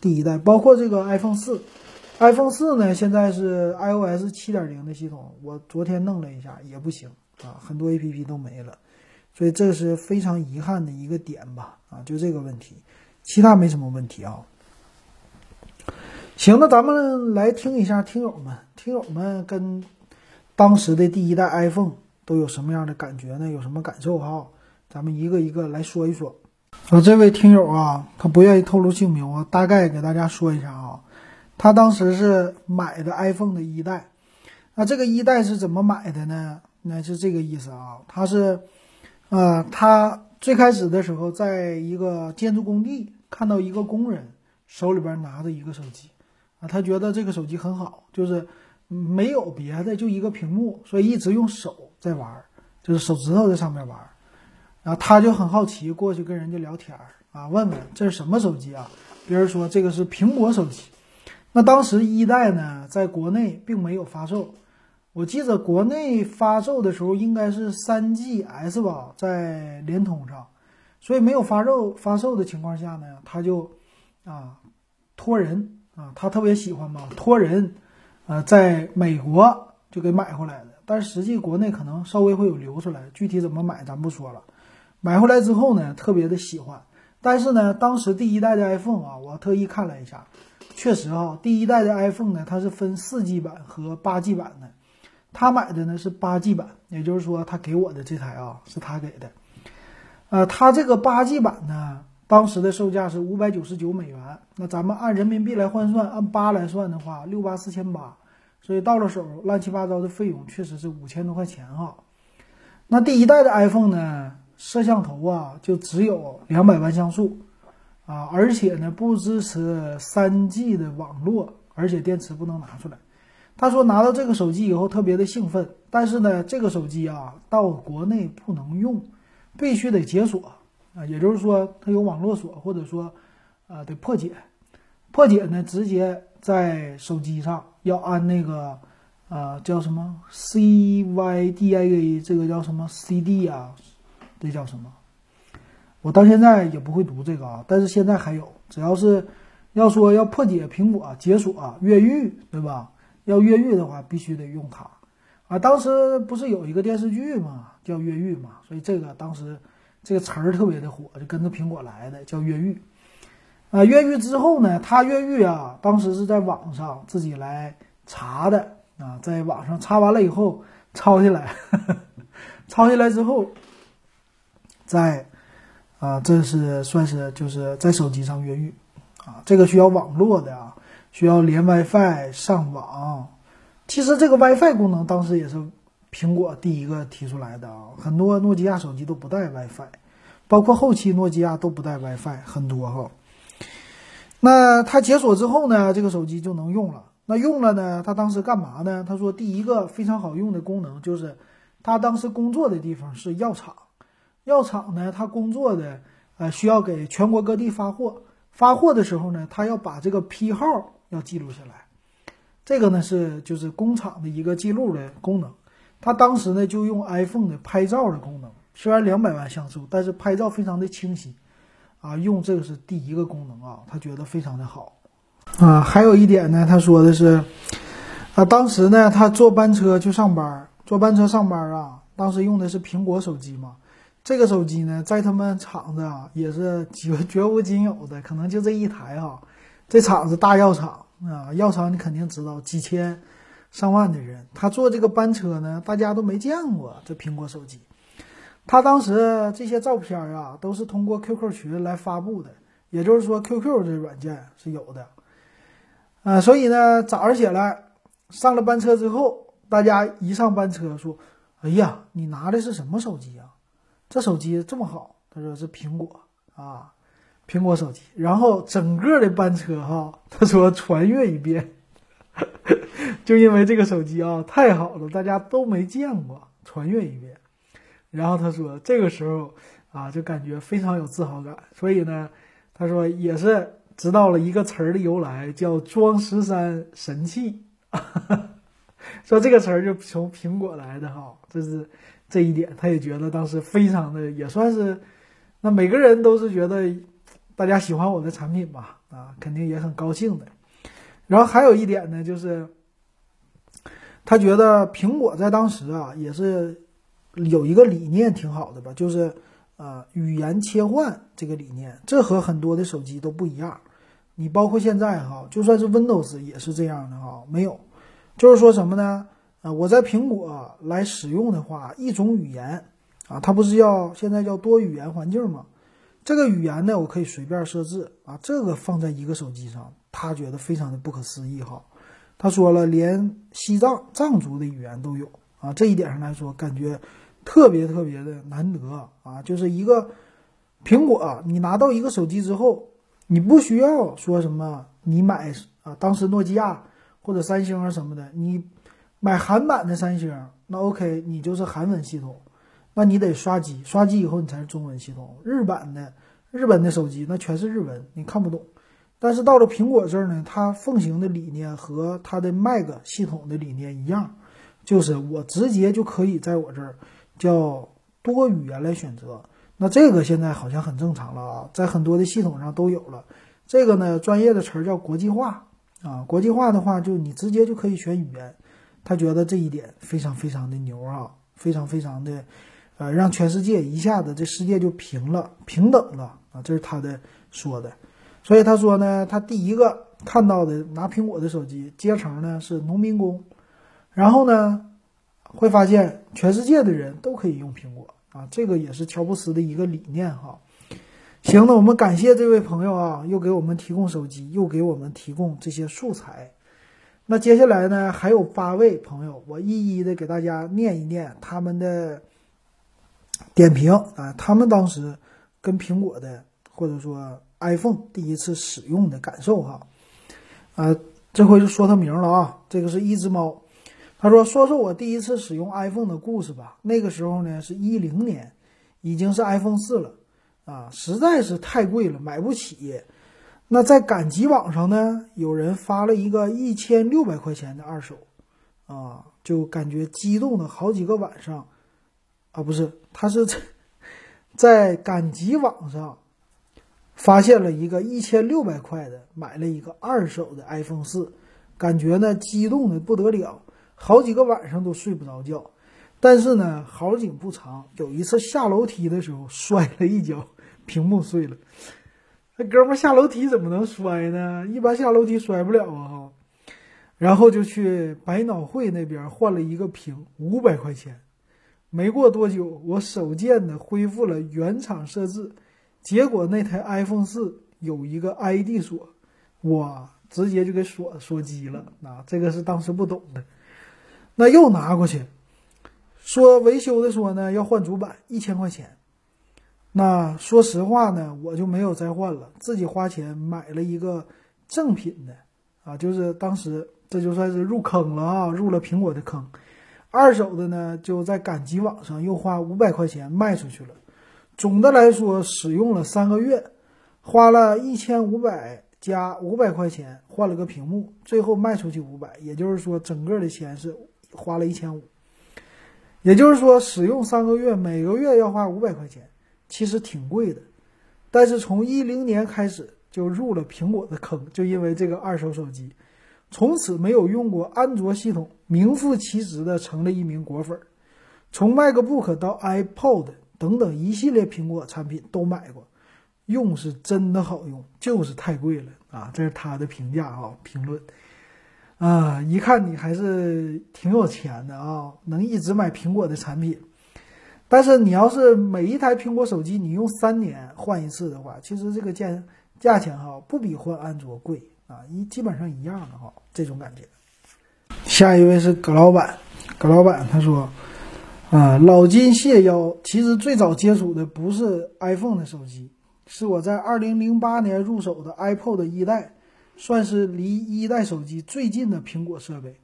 A: 第一代包括这个 iPhone 四，iPhone 四呢现在是 iOS 七点零的系统，我昨天弄了一下也不行啊，很多 A P P 都没了，所以这是非常遗憾的一个点吧啊，就这个问题，其他没什么问题啊。行，那咱们来听一下听友们，听友们跟。当时的第一代 iPhone 都有什么样的感觉呢？有什么感受哈？咱们一个一个来说一说。啊，这位听友啊，他不愿意透露姓名，我大概给大家说一下啊。他当时是买的 iPhone 的一代，那这个一代是怎么买的呢？那是这个意思啊。他是，呃，他最开始的时候在一个建筑工地看到一个工人手里边拿着一个手机，啊，他觉得这个手机很好，就是。没有别的，就一个屏幕，所以一直用手在玩，就是手指头在上面玩。然后他就很好奇，过去跟人家聊天儿啊，问问这是什么手机啊？别人说这个是苹果手机。那当时一代呢，在国内并没有发售。我记得国内发售的时候应该是三 GS 吧，在联通上，所以没有发售发售的情况下呢，他就啊托人啊，他特别喜欢嘛，托人。呃，在美国就给买回来的，但实际国内可能稍微会有流出来，具体怎么买咱不说了。买回来之后呢，特别的喜欢，但是呢，当时第一代的 iPhone 啊，我特意看了一下，确实啊，第一代的 iPhone 呢，它是分四 G 版和八 G 版的，他买的呢是八 G 版，也就是说他给我的这台啊是他给的。呃，他这个八 G 版呢，当时的售价是五百九十九美元。那咱们按人民币来换算，按八来算的话，六八四千八。所以到了手，乱七八糟的费用确实是五千多块钱哈。那第一代的 iPhone 呢，摄像头啊就只有两百万像素啊，而且呢不支持三 G 的网络，而且电池不能拿出来。他说拿到这个手机以后特别的兴奋，但是呢这个手机啊到国内不能用，必须得解锁啊，也就是说它有网络锁，或者说啊得破解，破解呢直接在手机上。要安那个，呃，叫什么 CYDIA？这个叫什么 CD 啊？这叫什么？我到现在也不会读这个啊。但是现在还有，只要是要说要破解苹果解锁越狱，对吧？要越狱的话，必须得用它啊。当时不是有一个电视剧嘛，叫越狱嘛，所以这个当时这个词儿特别的火，就跟着苹果来的，叫越狱。啊，越狱之后呢？他越狱啊，当时是在网上自己来查的啊，在网上查完了以后抄下来，抄下来之后，在啊，这是算是就是在手机上越狱啊，这个需要网络的啊，需要连 WiFi 上网。其实这个 WiFi 功能当时也是苹果第一个提出来的啊，很多诺基亚手机都不带 WiFi，包括后期诺基亚都不带 WiFi，很多哈。那他解锁之后呢，这个手机就能用了。那用了呢，他当时干嘛呢？他说第一个非常好用的功能就是，他当时工作的地方是药厂，药厂呢，他工作的呃需要给全国各地发货，发货的时候呢，他要把这个批号要记录下来，这个呢是就是工厂的一个记录的功能。他当时呢就用 iPhone 的拍照的功能，虽然两百万像素，但是拍照非常的清晰。啊，用这个是第一个功能啊，他觉得非常的好啊。还有一点呢，他说的是，啊，当时呢，他坐班车去上班，坐班车上班啊，当时用的是苹果手机嘛。这个手机呢，在他们厂子啊，也是绝绝无仅有的，可能就这一台哈。这厂子大药厂啊，药厂你肯定知道，几千上万的人，他坐这个班车呢，大家都没见过这苹果手机。他当时这些照片啊，都是通过 QQ 群来发布的，也就是说 QQ 这软件是有的，啊，所以呢，早上起来上了班车之后，大家一上班车说：“哎呀，你拿的是什么手机？这手机这么好？”他说是苹果啊，苹果手机。然后整个的班车哈，他说传阅一遍，就因为这个手机啊太好了，大家都没见过，传阅一遍。然后他说，这个时候啊，就感觉非常有自豪感。所以呢，他说也是知道了一个词儿的由来，叫“装十三神器”。说这个词儿就从苹果来的哈，这是这一点，他也觉得当时非常的，也算是那每个人都是觉得大家喜欢我的产品吧，啊，肯定也很高兴的。然后还有一点呢，就是他觉得苹果在当时啊，也是。有一个理念挺好的吧，就是，呃，语言切换这个理念，这和很多的手机都不一样。你包括现在哈，就算是 Windows 也是这样的哈，没有，就是说什么呢？啊，我在苹果来使用的话，一种语言啊，它不是要现在叫多语言环境吗？这个语言呢，我可以随便设置啊，这个放在一个手机上，他觉得非常的不可思议哈。他说了，连西藏藏族的语言都有啊，这一点上来说，感觉。特别特别的难得啊！就是一个苹果，你拿到一个手机之后，你不需要说什么，你买啊，当时诺基亚或者三星啊什么的，你买韩版的三星，那 OK，你就是韩文系统，那你得刷机，刷机以后你才是中文系统。日版的日本的手机那全是日文，你看不懂。但是到了苹果这儿呢，它奉行的理念和它的 Mac 系统的理念一样，就是我直接就可以在我这儿。叫多语言来选择，那这个现在好像很正常了啊，在很多的系统上都有了。这个呢，专业的词儿叫国际化啊。国际化的话，就你直接就可以选语言。他觉得这一点非常非常的牛啊，非常非常的，呃，让全世界一下子这世界就平了，平等了啊。这是他的说的。所以他说呢，他第一个看到的拿苹果的手机阶层呢是农民工，然后呢。会发现全世界的人都可以用苹果啊，这个也是乔布斯的一个理念哈。行，那我们感谢这位朋友啊，又给我们提供手机，又给我们提供这些素材。那接下来呢，还有八位朋友，我一一的给大家念一念他们的点评啊，他们当时跟苹果的或者说 iPhone 第一次使用的感受哈。啊，这回就说他名了啊，这个是一只猫，他说说说我第一次使用 iPhone 的故事吧。那个时候呢是一零年，已经是 iPhone 四了。啊，实在是太贵了，买不起。那在赶集网上呢，有人发了一个一千六百块钱的二手，啊，就感觉激动的好几个晚上。啊，不是，他是在在赶集网上发现了一个一千六百块的，买了一个二手的 iPhone 四，感觉呢激动的不得了，好几个晚上都睡不着觉。但是呢，好景不长，有一次下楼梯的时候摔了一跤。屏幕碎了，那哥们下楼梯怎么能摔呢？一般下楼梯摔不了啊！然后就去百脑汇那边换了一个屏，五百块钱。没过多久，我手贱的恢复了原厂设置，结果那台 iPhone 四有一个 ID 锁，我直接就给锁锁机了。啊，这个是当时不懂的，那又拿过去，说维修的说呢要换主板，一千块钱。那说实话呢，我就没有再换了，自己花钱买了一个正品的，啊，就是当时这就算是入坑了啊，入了苹果的坑。二手的呢，就在赶集网上又花五百块钱卖出去了。总的来说，使用了三个月，花了一千五百加五百块钱换了个屏幕，最后卖出去五百，也就是说整个的钱是花了一千五。也就是说，使用三个月，每个月要花五百块钱。其实挺贵的，但是从一零年开始就入了苹果的坑，就因为这个二手手机，从此没有用过安卓系统，名副其实的成了一名果粉。从 MacBook 到 iPod 等等一系列苹果产品都买过，用是真的好用，就是太贵了啊！这是他的评价啊，评论啊，一看你还是挺有钱的啊，能一直买苹果的产品。但是你要是每一台苹果手机你用三年换一次的话，其实这个价价钱哈不比换安卓贵啊，一基本上一样的哈，这种感觉。下一位是葛老板，葛老板他说，啊，老金谢邀，其实最早接触的不是 iPhone 的手机，是我在二零零八年入手的 iPod 一代，算是离一代手机最近的苹果设备。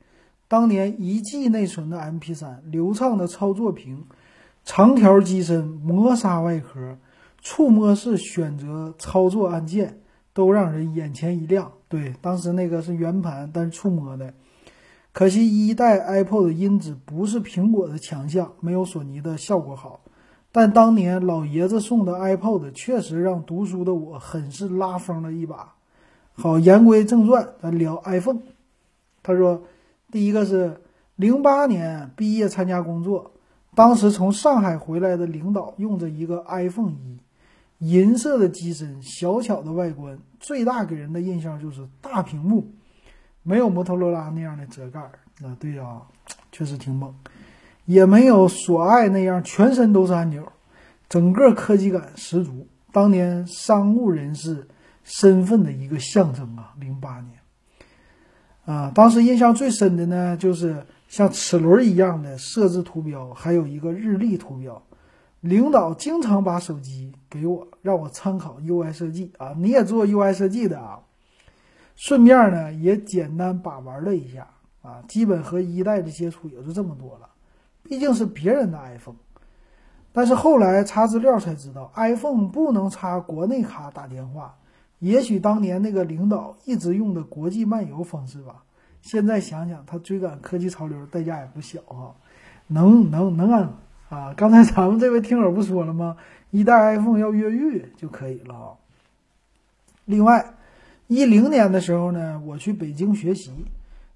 A: 当年一 G 内存的 MP3，流畅的操作屏。长条机身、磨砂外壳、触摸式选择操作按键，都让人眼前一亮。对，当时那个是圆盘，但是触摸的。可惜一代 iPod 的音质不是苹果的强项，没有索尼的效果好。但当年老爷子送的 iPod 确实让读书的我很是拉风了一把。好，言归正传，咱聊 iPhone。他说，第一个是零八年毕业参加工作。当时从上海回来的领导用着一个 iPhone 一，银色的机身，小巧的外观，最大给人的印象就是大屏幕，没有摩托罗拉那样的折盖儿啊，对呀，确实挺猛，也没有索爱那样全身都是按钮，整个科技感十足，当年商务人士身份的一个象征啊，零八年，啊，当时印象最深的呢就是。像齿轮一样的设置图标，还有一个日历图标。领导经常把手机给我，让我参考 UI 设计啊。你也做 UI 设计的啊？顺便呢，也简单把玩了一下啊。基本和一代的接触也就这么多了。毕竟是别人的 iPhone。但是后来查资料才知道，iPhone 不能插国内卡打电话。也许当年那个领导一直用的国际漫游方式吧。现在想想，他追赶科技潮流代价也不小哈，能能能按啊！刚才咱们这位听友不说了吗？一代 iPhone 要越狱就可以了啊。另外，一零年的时候呢，我去北京学习，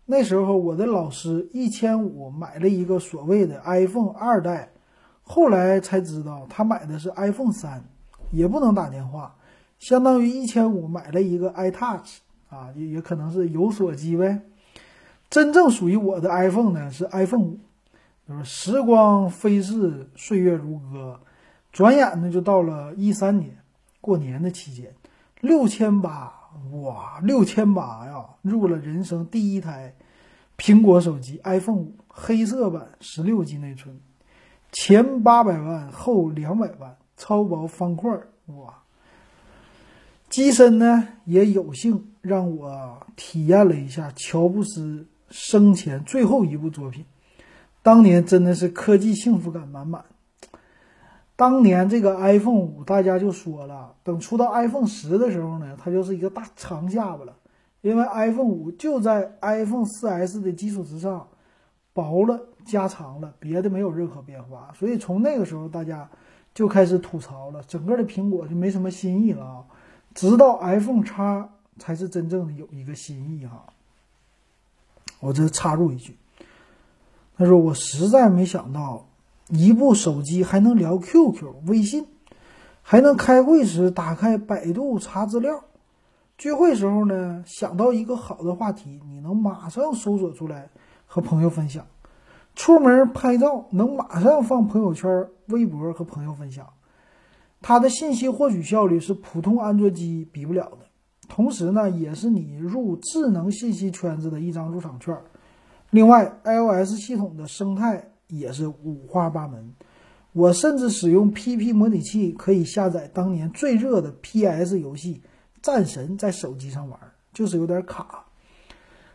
A: 那时候我的老师一千五买了一个所谓的 iPhone 二代，后来才知道他买的是 iPhone 三，也不能打电话，相当于一千五买了一个 iTouch 啊，也也可能是有锁机呗。真正属于我的 iPhone 呢是 iPhone 五，时光飞逝，岁月如歌，转眼呢就到了一三年。过年的期间，六千八哇，六千八呀，入了人生第一台苹果手机 iPhone 五，黑色版，十六 G 内存，前八百万，后两百万，超薄方块哇！机身呢也有幸让我体验了一下乔布斯生前最后一部作品，当年真的是科技幸福感满满。当年这个 iPhone 五，大家就说了，等出到 iPhone 十的时候呢，它就是一个大长下巴了，因为 iPhone 五就在 iPhone 四 S 的基础之上薄了加长了，别的没有任何变化，所以从那个时候大家就开始吐槽了，整个的苹果就没什么新意了啊。直到 iPhone 叉才是真正的有一个新意哈。我这插入一句，他说我实在没想到，一部手机还能聊 QQ、微信，还能开会时打开百度查资料，聚会时候呢想到一个好的话题，你能马上搜索出来和朋友分享，出门拍照能马上放朋友圈、微博和朋友分享。它的信息获取效率是普通安卓机比不了的，同时呢，也是你入智能信息圈子的一张入场券。另外，iOS 系统的生态也是五花八门。我甚至使用 PP 模拟器可以下载当年最热的 PS 游戏《战神》在手机上玩，就是有点卡。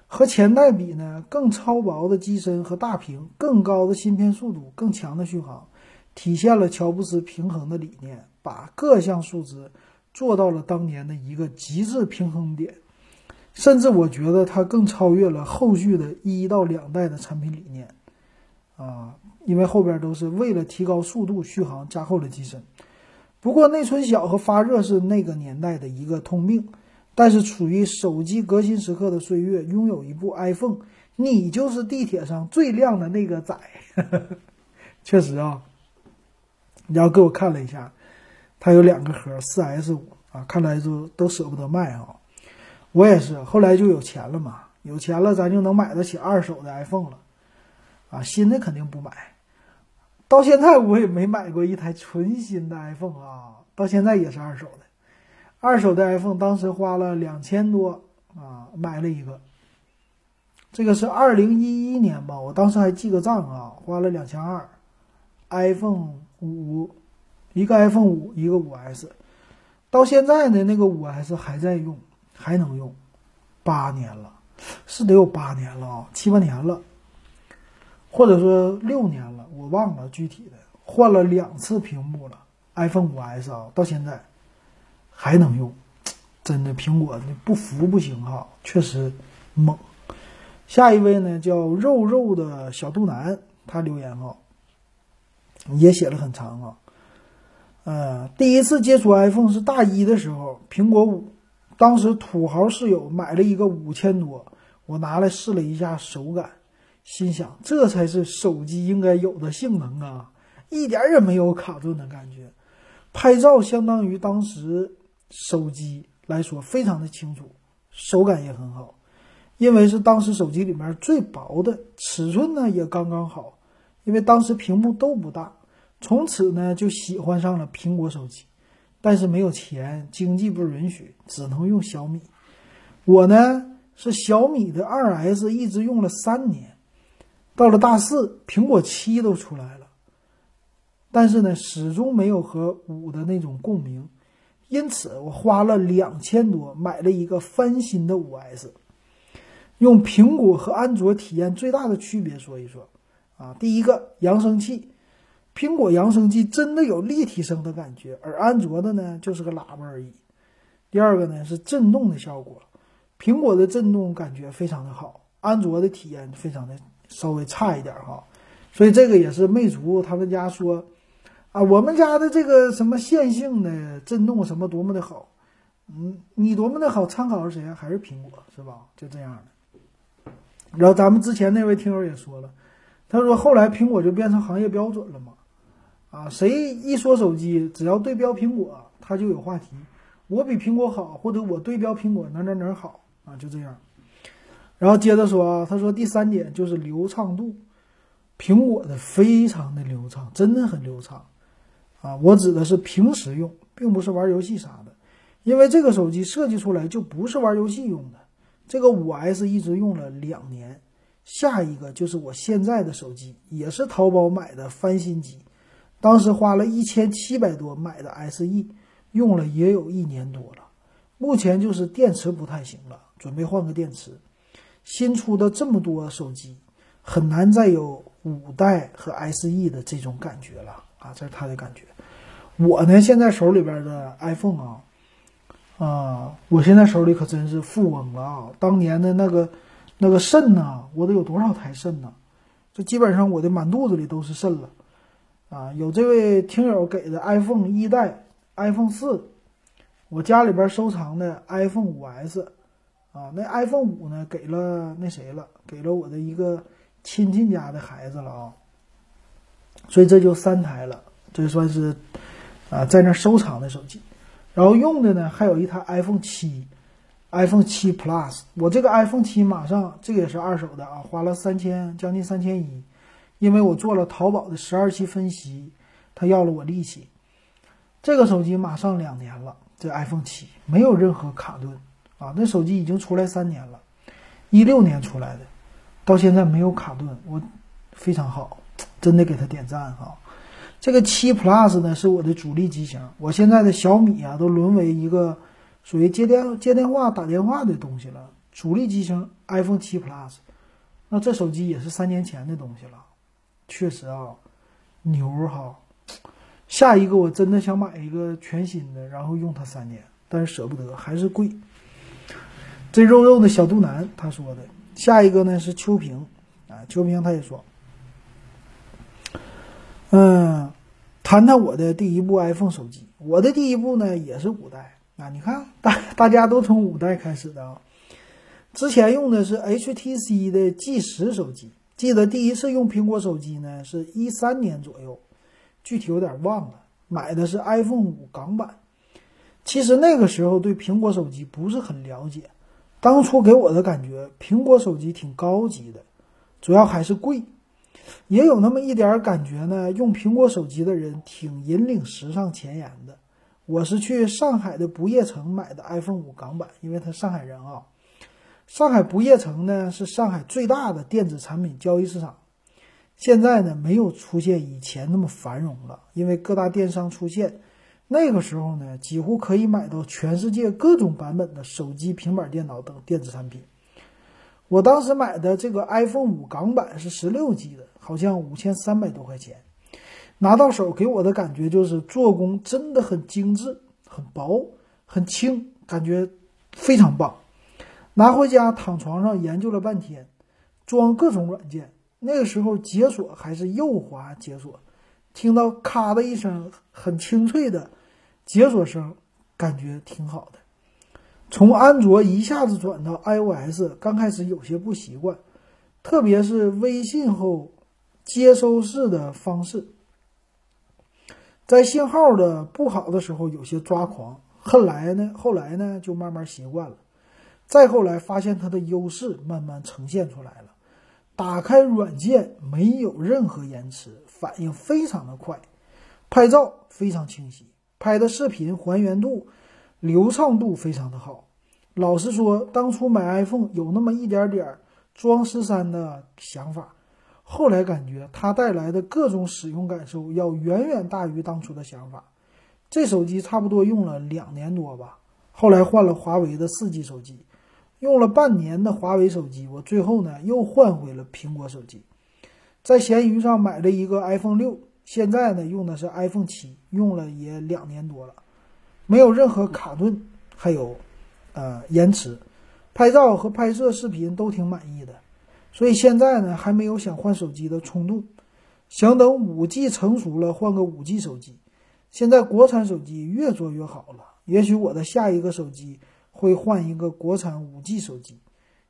A: 和前代比呢，更超薄的机身和大屏，更高的芯片速度，更强的续航，体现了乔布斯平衡的理念。把各项数值做到了当年的一个极致平衡点，甚至我觉得它更超越了后续的一到两代的产品理念，啊，因为后边都是为了提高速度、续航加厚了机身。不过内存小和发热是那个年代的一个通病，但是处于手机革新时刻的岁月，拥有一部 iPhone，你就是地铁上最靓的那个仔。确实啊，然后给我看了一下。它有两个盒，四 S 五啊，看来就都舍不得卖啊。我也是，后来就有钱了嘛，有钱了咱就能买得起二手的 iPhone 了啊。新的肯定不买，到现在我也没买过一台纯新的 iPhone 啊，到现在也是二手的。二手的 iPhone 当时花了两千多啊，买了一个。这个是二零一一年吧，我当时还记个账啊，花了两千二，iPhone 五。一个 iPhone 五，一个五 S，到现在呢，那个五 S 还在用，还能用，八年了，是得有八年了啊，七八年了，或者说六年了，我忘了具体的，换了两次屏幕了，iPhone 五 S 啊，到现在还能用，真的苹果不服不行哈，确实猛。下一位呢叫肉肉的小肚腩，他留言哈，也写了很长啊。呃，第一次接触 iPhone 是大一的时候，苹果五，当时土豪室友买了一个五千多，我拿来试了一下手感，心想这才是手机应该有的性能啊，一点也没有卡顿的感觉，拍照相当于当时手机来说非常的清楚，手感也很好，因为是当时手机里面最薄的，尺寸呢也刚刚好，因为当时屏幕都不大。从此呢，就喜欢上了苹果手机，但是没有钱，经济不允许，只能用小米。我呢是小米的二 S，一直用了三年，到了大四，苹果七都出来了，但是呢，始终没有和五的那种共鸣，因此我花了两千多买了一个翻新的五 S。用苹果和安卓体验最大的区别说一说啊，第一个扬声器。苹果扬声器真的有立体声的感觉，而安卓的呢就是个喇叭而已。第二个呢是震动的效果，苹果的震动感觉非常的好，安卓的体验非常的稍微差一点哈。所以这个也是魅族他们家说啊，我们家的这个什么线性的震动什么多么的好，嗯，你多么的好，参考是谁啊？还是苹果是吧？就这样的。然后咱们之前那位听友也说了，他说后来苹果就变成行业标准了嘛。啊，谁一说手机，只要对标苹果，他就有话题。我比苹果好，或者我对标苹果哪哪哪好啊，就这样。然后接着说啊，他说第三点就是流畅度，苹果的非常的流畅，真的很流畅啊。我指的是平时用，并不是玩游戏啥的，因为这个手机设计出来就不是玩游戏用的。这个五 S 一直用了两年，下一个就是我现在的手机，也是淘宝买的翻新机，当时花了一千七百多买的 SE，用了也有一年多了，目前就是电池不太行了，准备换个电池。新出的这么多手机，很难再有五代和 SE 的这种感觉了啊！这是他的感觉。我呢，现在手里边的 iPhone 啊。啊，我现在手里可真是富翁了啊！当年的那个那个肾呐，我得有多少台肾呢？这基本上我的满肚子里都是肾了啊！有这位听友给的 iPhone 一代、iPhone 四，我家里边收藏的 iPhone 五 S 啊，那 iPhone 五呢，给了那谁了？给了我的一个亲戚家的孩子了啊！所以这就三台了，这算是啊，在那收藏的手机。然后用的呢，还有一台 iPhone 七，iPhone 七 Plus。我这个 iPhone 七马上，这个也是二手的啊，花了三千，将近三千一，因为我做了淘宝的十二期分析，他要了我利息。这个手机马上两年了，这 iPhone 七没有任何卡顿啊，那手机已经出来三年了，一六年出来的，到现在没有卡顿，我非常好，真的给他点赞哈。这个七 Plus 呢是我的主力机型，我现在的小米啊都沦为一个属于接电接电话打电话的东西了。主力机型 iPhone 七 Plus，那这手机也是三年前的东西了，确实啊，牛哈。下一个我真的想买一个全新的，然后用它三年，但是舍不得，还是贵。这肉肉的小肚腩他说的，下一个呢是秋萍啊，秋萍他也说。嗯，谈谈我的第一部 iPhone 手机。我的第一部呢也是五代啊，你看大大家都从五代开始的啊。之前用的是 HTC 的 G 十手机，记得第一次用苹果手机呢是一三年左右，具体有点忘了。买的是 iPhone 五港版。其实那个时候对苹果手机不是很了解，当初给我的感觉苹果手机挺高级的，主要还是贵。也有那么一点感觉呢，用苹果手机的人挺引领时尚前沿的。我是去上海的不夜城买的 iPhone 五港版，因为他上海人啊。上海不夜城呢是上海最大的电子产品交易市场，现在呢没有出现以前那么繁荣了，因为各大电商出现。那个时候呢，几乎可以买到全世界各种版本的手机、平板电脑等电子产品。我当时买的这个 iPhone 五港版是十六 G 的。好像五千三百多块钱，拿到手给我的感觉就是做工真的很精致、很薄、很轻，感觉非常棒。拿回家躺床上研究了半天，装各种软件。那个时候解锁还是右滑解锁，听到咔的一声很清脆的解锁声，感觉挺好的。从安卓一下子转到 iOS，刚开始有些不习惯，特别是微信后。接收式的方式，在信号的不好的时候有些抓狂，后来呢，后来呢就慢慢习惯了，再后来发现它的优势慢慢呈现出来了。打开软件没有任何延迟，反应非常的快，拍照非常清晰，拍的视频还原度、流畅度非常的好。老实说，当初买 iPhone 有那么一点点儿装十三的想法。后来感觉它带来的各种使用感受要远远大于当初的想法。这手机差不多用了两年多吧，后来换了华为的四 G 手机，用了半年的华为手机，我最后呢又换回了苹果手机。在闲鱼上买了一个 iPhone 六，现在呢用的是 iPhone 七，用了也两年多了，没有任何卡顿，还有呃延迟，拍照和拍摄视频都挺满意的。所以现在呢，还没有想换手机的冲动，想等五 G 成熟了换个五 G 手机。现在国产手机越做越好了，也许我的下一个手机会换一个国产五 G 手机。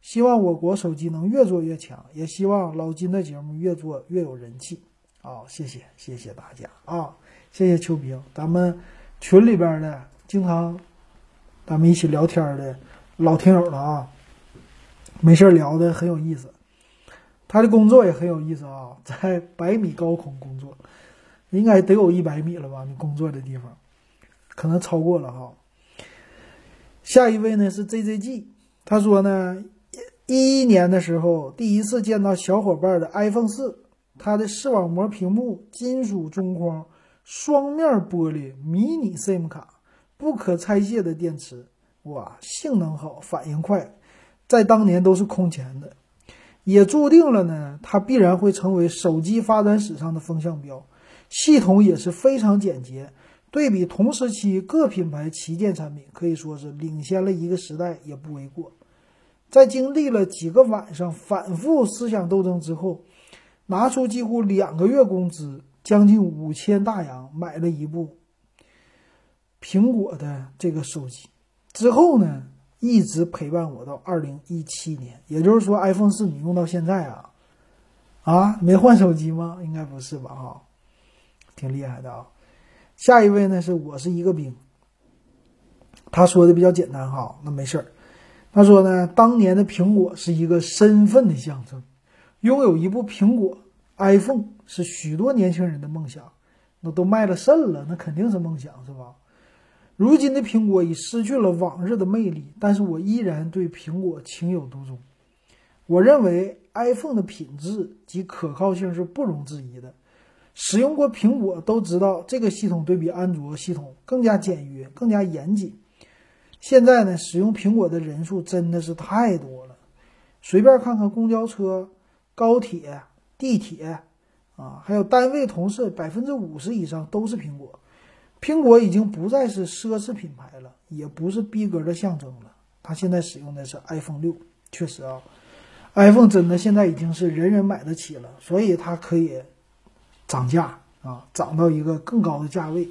A: 希望我国手机能越做越强，也希望老金的节目越做越有人气。啊，谢谢谢谢大家啊，谢谢秋萍，咱们群里边的经常咱们一起聊天的老听友了啊，没事聊的很有意思。他的工作也很有意思啊，在百米高空工作，应该得有一百米了吧？你工作的地方，可能超过了哈。下一位呢是 JJG，他说呢，一一年的时候第一次见到小伙伴的 iPhone 四，它的视网膜屏幕、金属中框、双面玻璃、迷你 SIM 卡、不可拆卸的电池，哇，性能好，反应快，在当年都是空前的，也注定了呢，它必然会成为手机发展史上的风向标。系统也是非常简洁。对比同时期各品牌旗舰产品，可以说是领先了一个时代也不为过。在经历了几个晚上反复思想斗争之后，拿出几乎两个月工资，将近五千大洋买了一部苹果的这个手机。之后呢，一直陪伴我到二零一七年。也就是说，iPhone 四你用到现在啊，啊，没换手机吗？应该不是吧？哈，挺厉害的啊。下一位呢是我是一个兵，他说的比较简单哈，那没事儿。他说呢，当年的苹果是一个身份的象征，拥有一部苹果 iPhone 是许多年轻人的梦想，那都卖了肾了，那肯定是梦想是吧？如今的苹果已失去了往日的魅力，但是我依然对苹果情有独钟。我认为 iPhone 的品质及可靠性是不容置疑的。使用过苹果都知道，这个系统对比安卓系统更加简约、更加严谨。现在呢，使用苹果的人数真的是太多了。随便看看公交车、高铁、地铁，啊，还有单位同事，百分之五十以上都是苹果。苹果已经不再是奢侈品牌了，也不是逼格的象征了。它现在使用的是 iPhone 六，确实啊，iPhone 真的现在已经是人人买得起了，所以它可以。涨价啊，涨到一个更高的价位，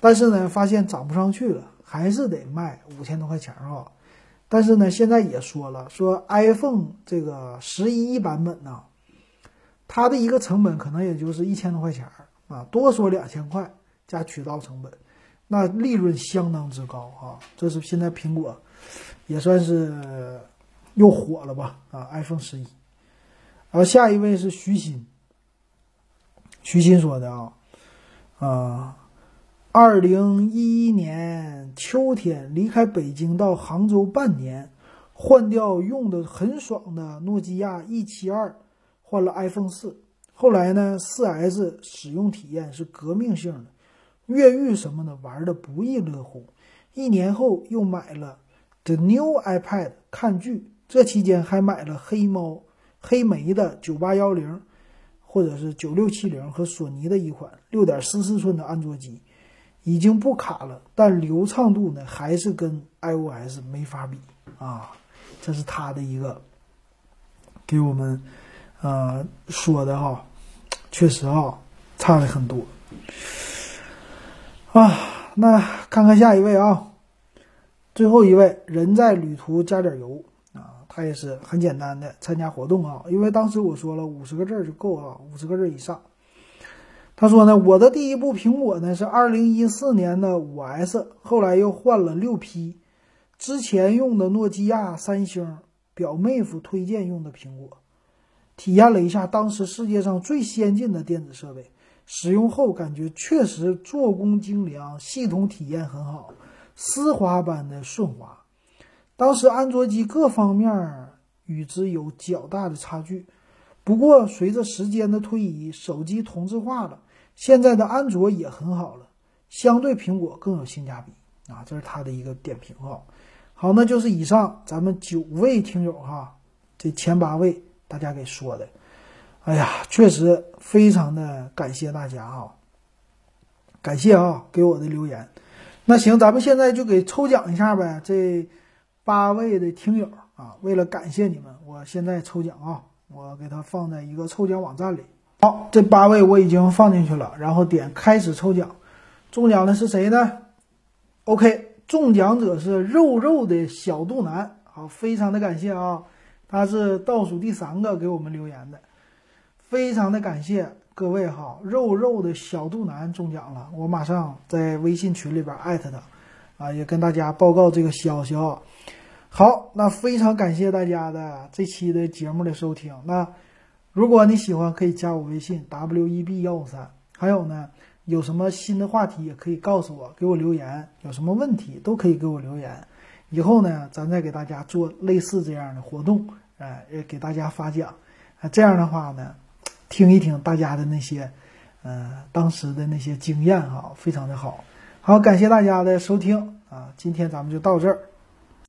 A: 但是呢，发现涨不上去了，还是得卖五千多块钱啊。但是呢，现在也说了，说 iPhone 这个十一版本呢，它的一个成本可能也就是一千多块钱啊，多说两千块加渠道成本，那利润相当之高啊。这是现在苹果也算是又火了吧啊，iPhone 十一。然后下一位是徐鑫。徐鑫说的啊，啊，二零一一年秋天离开北京到杭州半年，换掉用的很爽的诺基亚 E 七二，换了 iPhone 四。后来呢，四 S 使用体验是革命性的，越狱什么的玩的不亦乐乎。一年后又买了 The New iPad 看剧，这期间还买了黑猫黑莓的九八幺零。或者是九六七零和索尼的一款六点四四寸的安卓机，已经不卡了，但流畅度呢还是跟 iOS 没法比啊！这是他的一个给我们呃说的哈，确实啊差的很多啊。那看看下一位啊，最后一位人在旅途加点油。他也是很简单的参加活动啊，因为当时我说了五十个字就够啊，五十个字以上。他说呢，我的第一部苹果呢是二零一四年的五 S，后来又换了六 P，之前用的诺基亚、三星，表妹夫推荐用的苹果，体验了一下当时世界上最先进的电子设备，使用后感觉确实做工精良，系统体验很好，丝滑般的顺滑。当时安卓机各方面与之有较大的差距，不过随着时间的推移，手机同质化了，现在的安卓也很好了，相对苹果更有性价比啊！这是他的一个点评哈。好，那就是以上咱们九位听友哈，这前八位大家给说的，哎呀，确实非常的感谢大家啊，感谢啊给我的留言。那行，咱们现在就给抽奖一下呗，这。八位的听友啊，为了感谢你们，我现在抽奖啊，我给它放在一个抽奖网站里。好，这八位我已经放进去了，然后点开始抽奖。中奖的是谁呢？OK，中奖者是肉肉的小肚腩。好，非常的感谢啊，他是倒数第三个给我们留言的，非常的感谢各位哈。肉肉的小肚腩中奖了，我马上在微信群里边艾特他。啊，也跟大家报告这个消息啊。好，那非常感谢大家的这期的节目的收听。那如果你喜欢，可以加我微信 w e b 幺五三。还有呢，有什么新的话题也可以告诉我，给我留言。有什么问题都可以给我留言。以后呢，咱再给大家做类似这样的活动，哎，也给大家发奖。啊，这样的话呢，听一听大家的那些，呃，当时的那些经验哈，非常的好。好，感谢大家的收听啊，今天咱们就到这儿。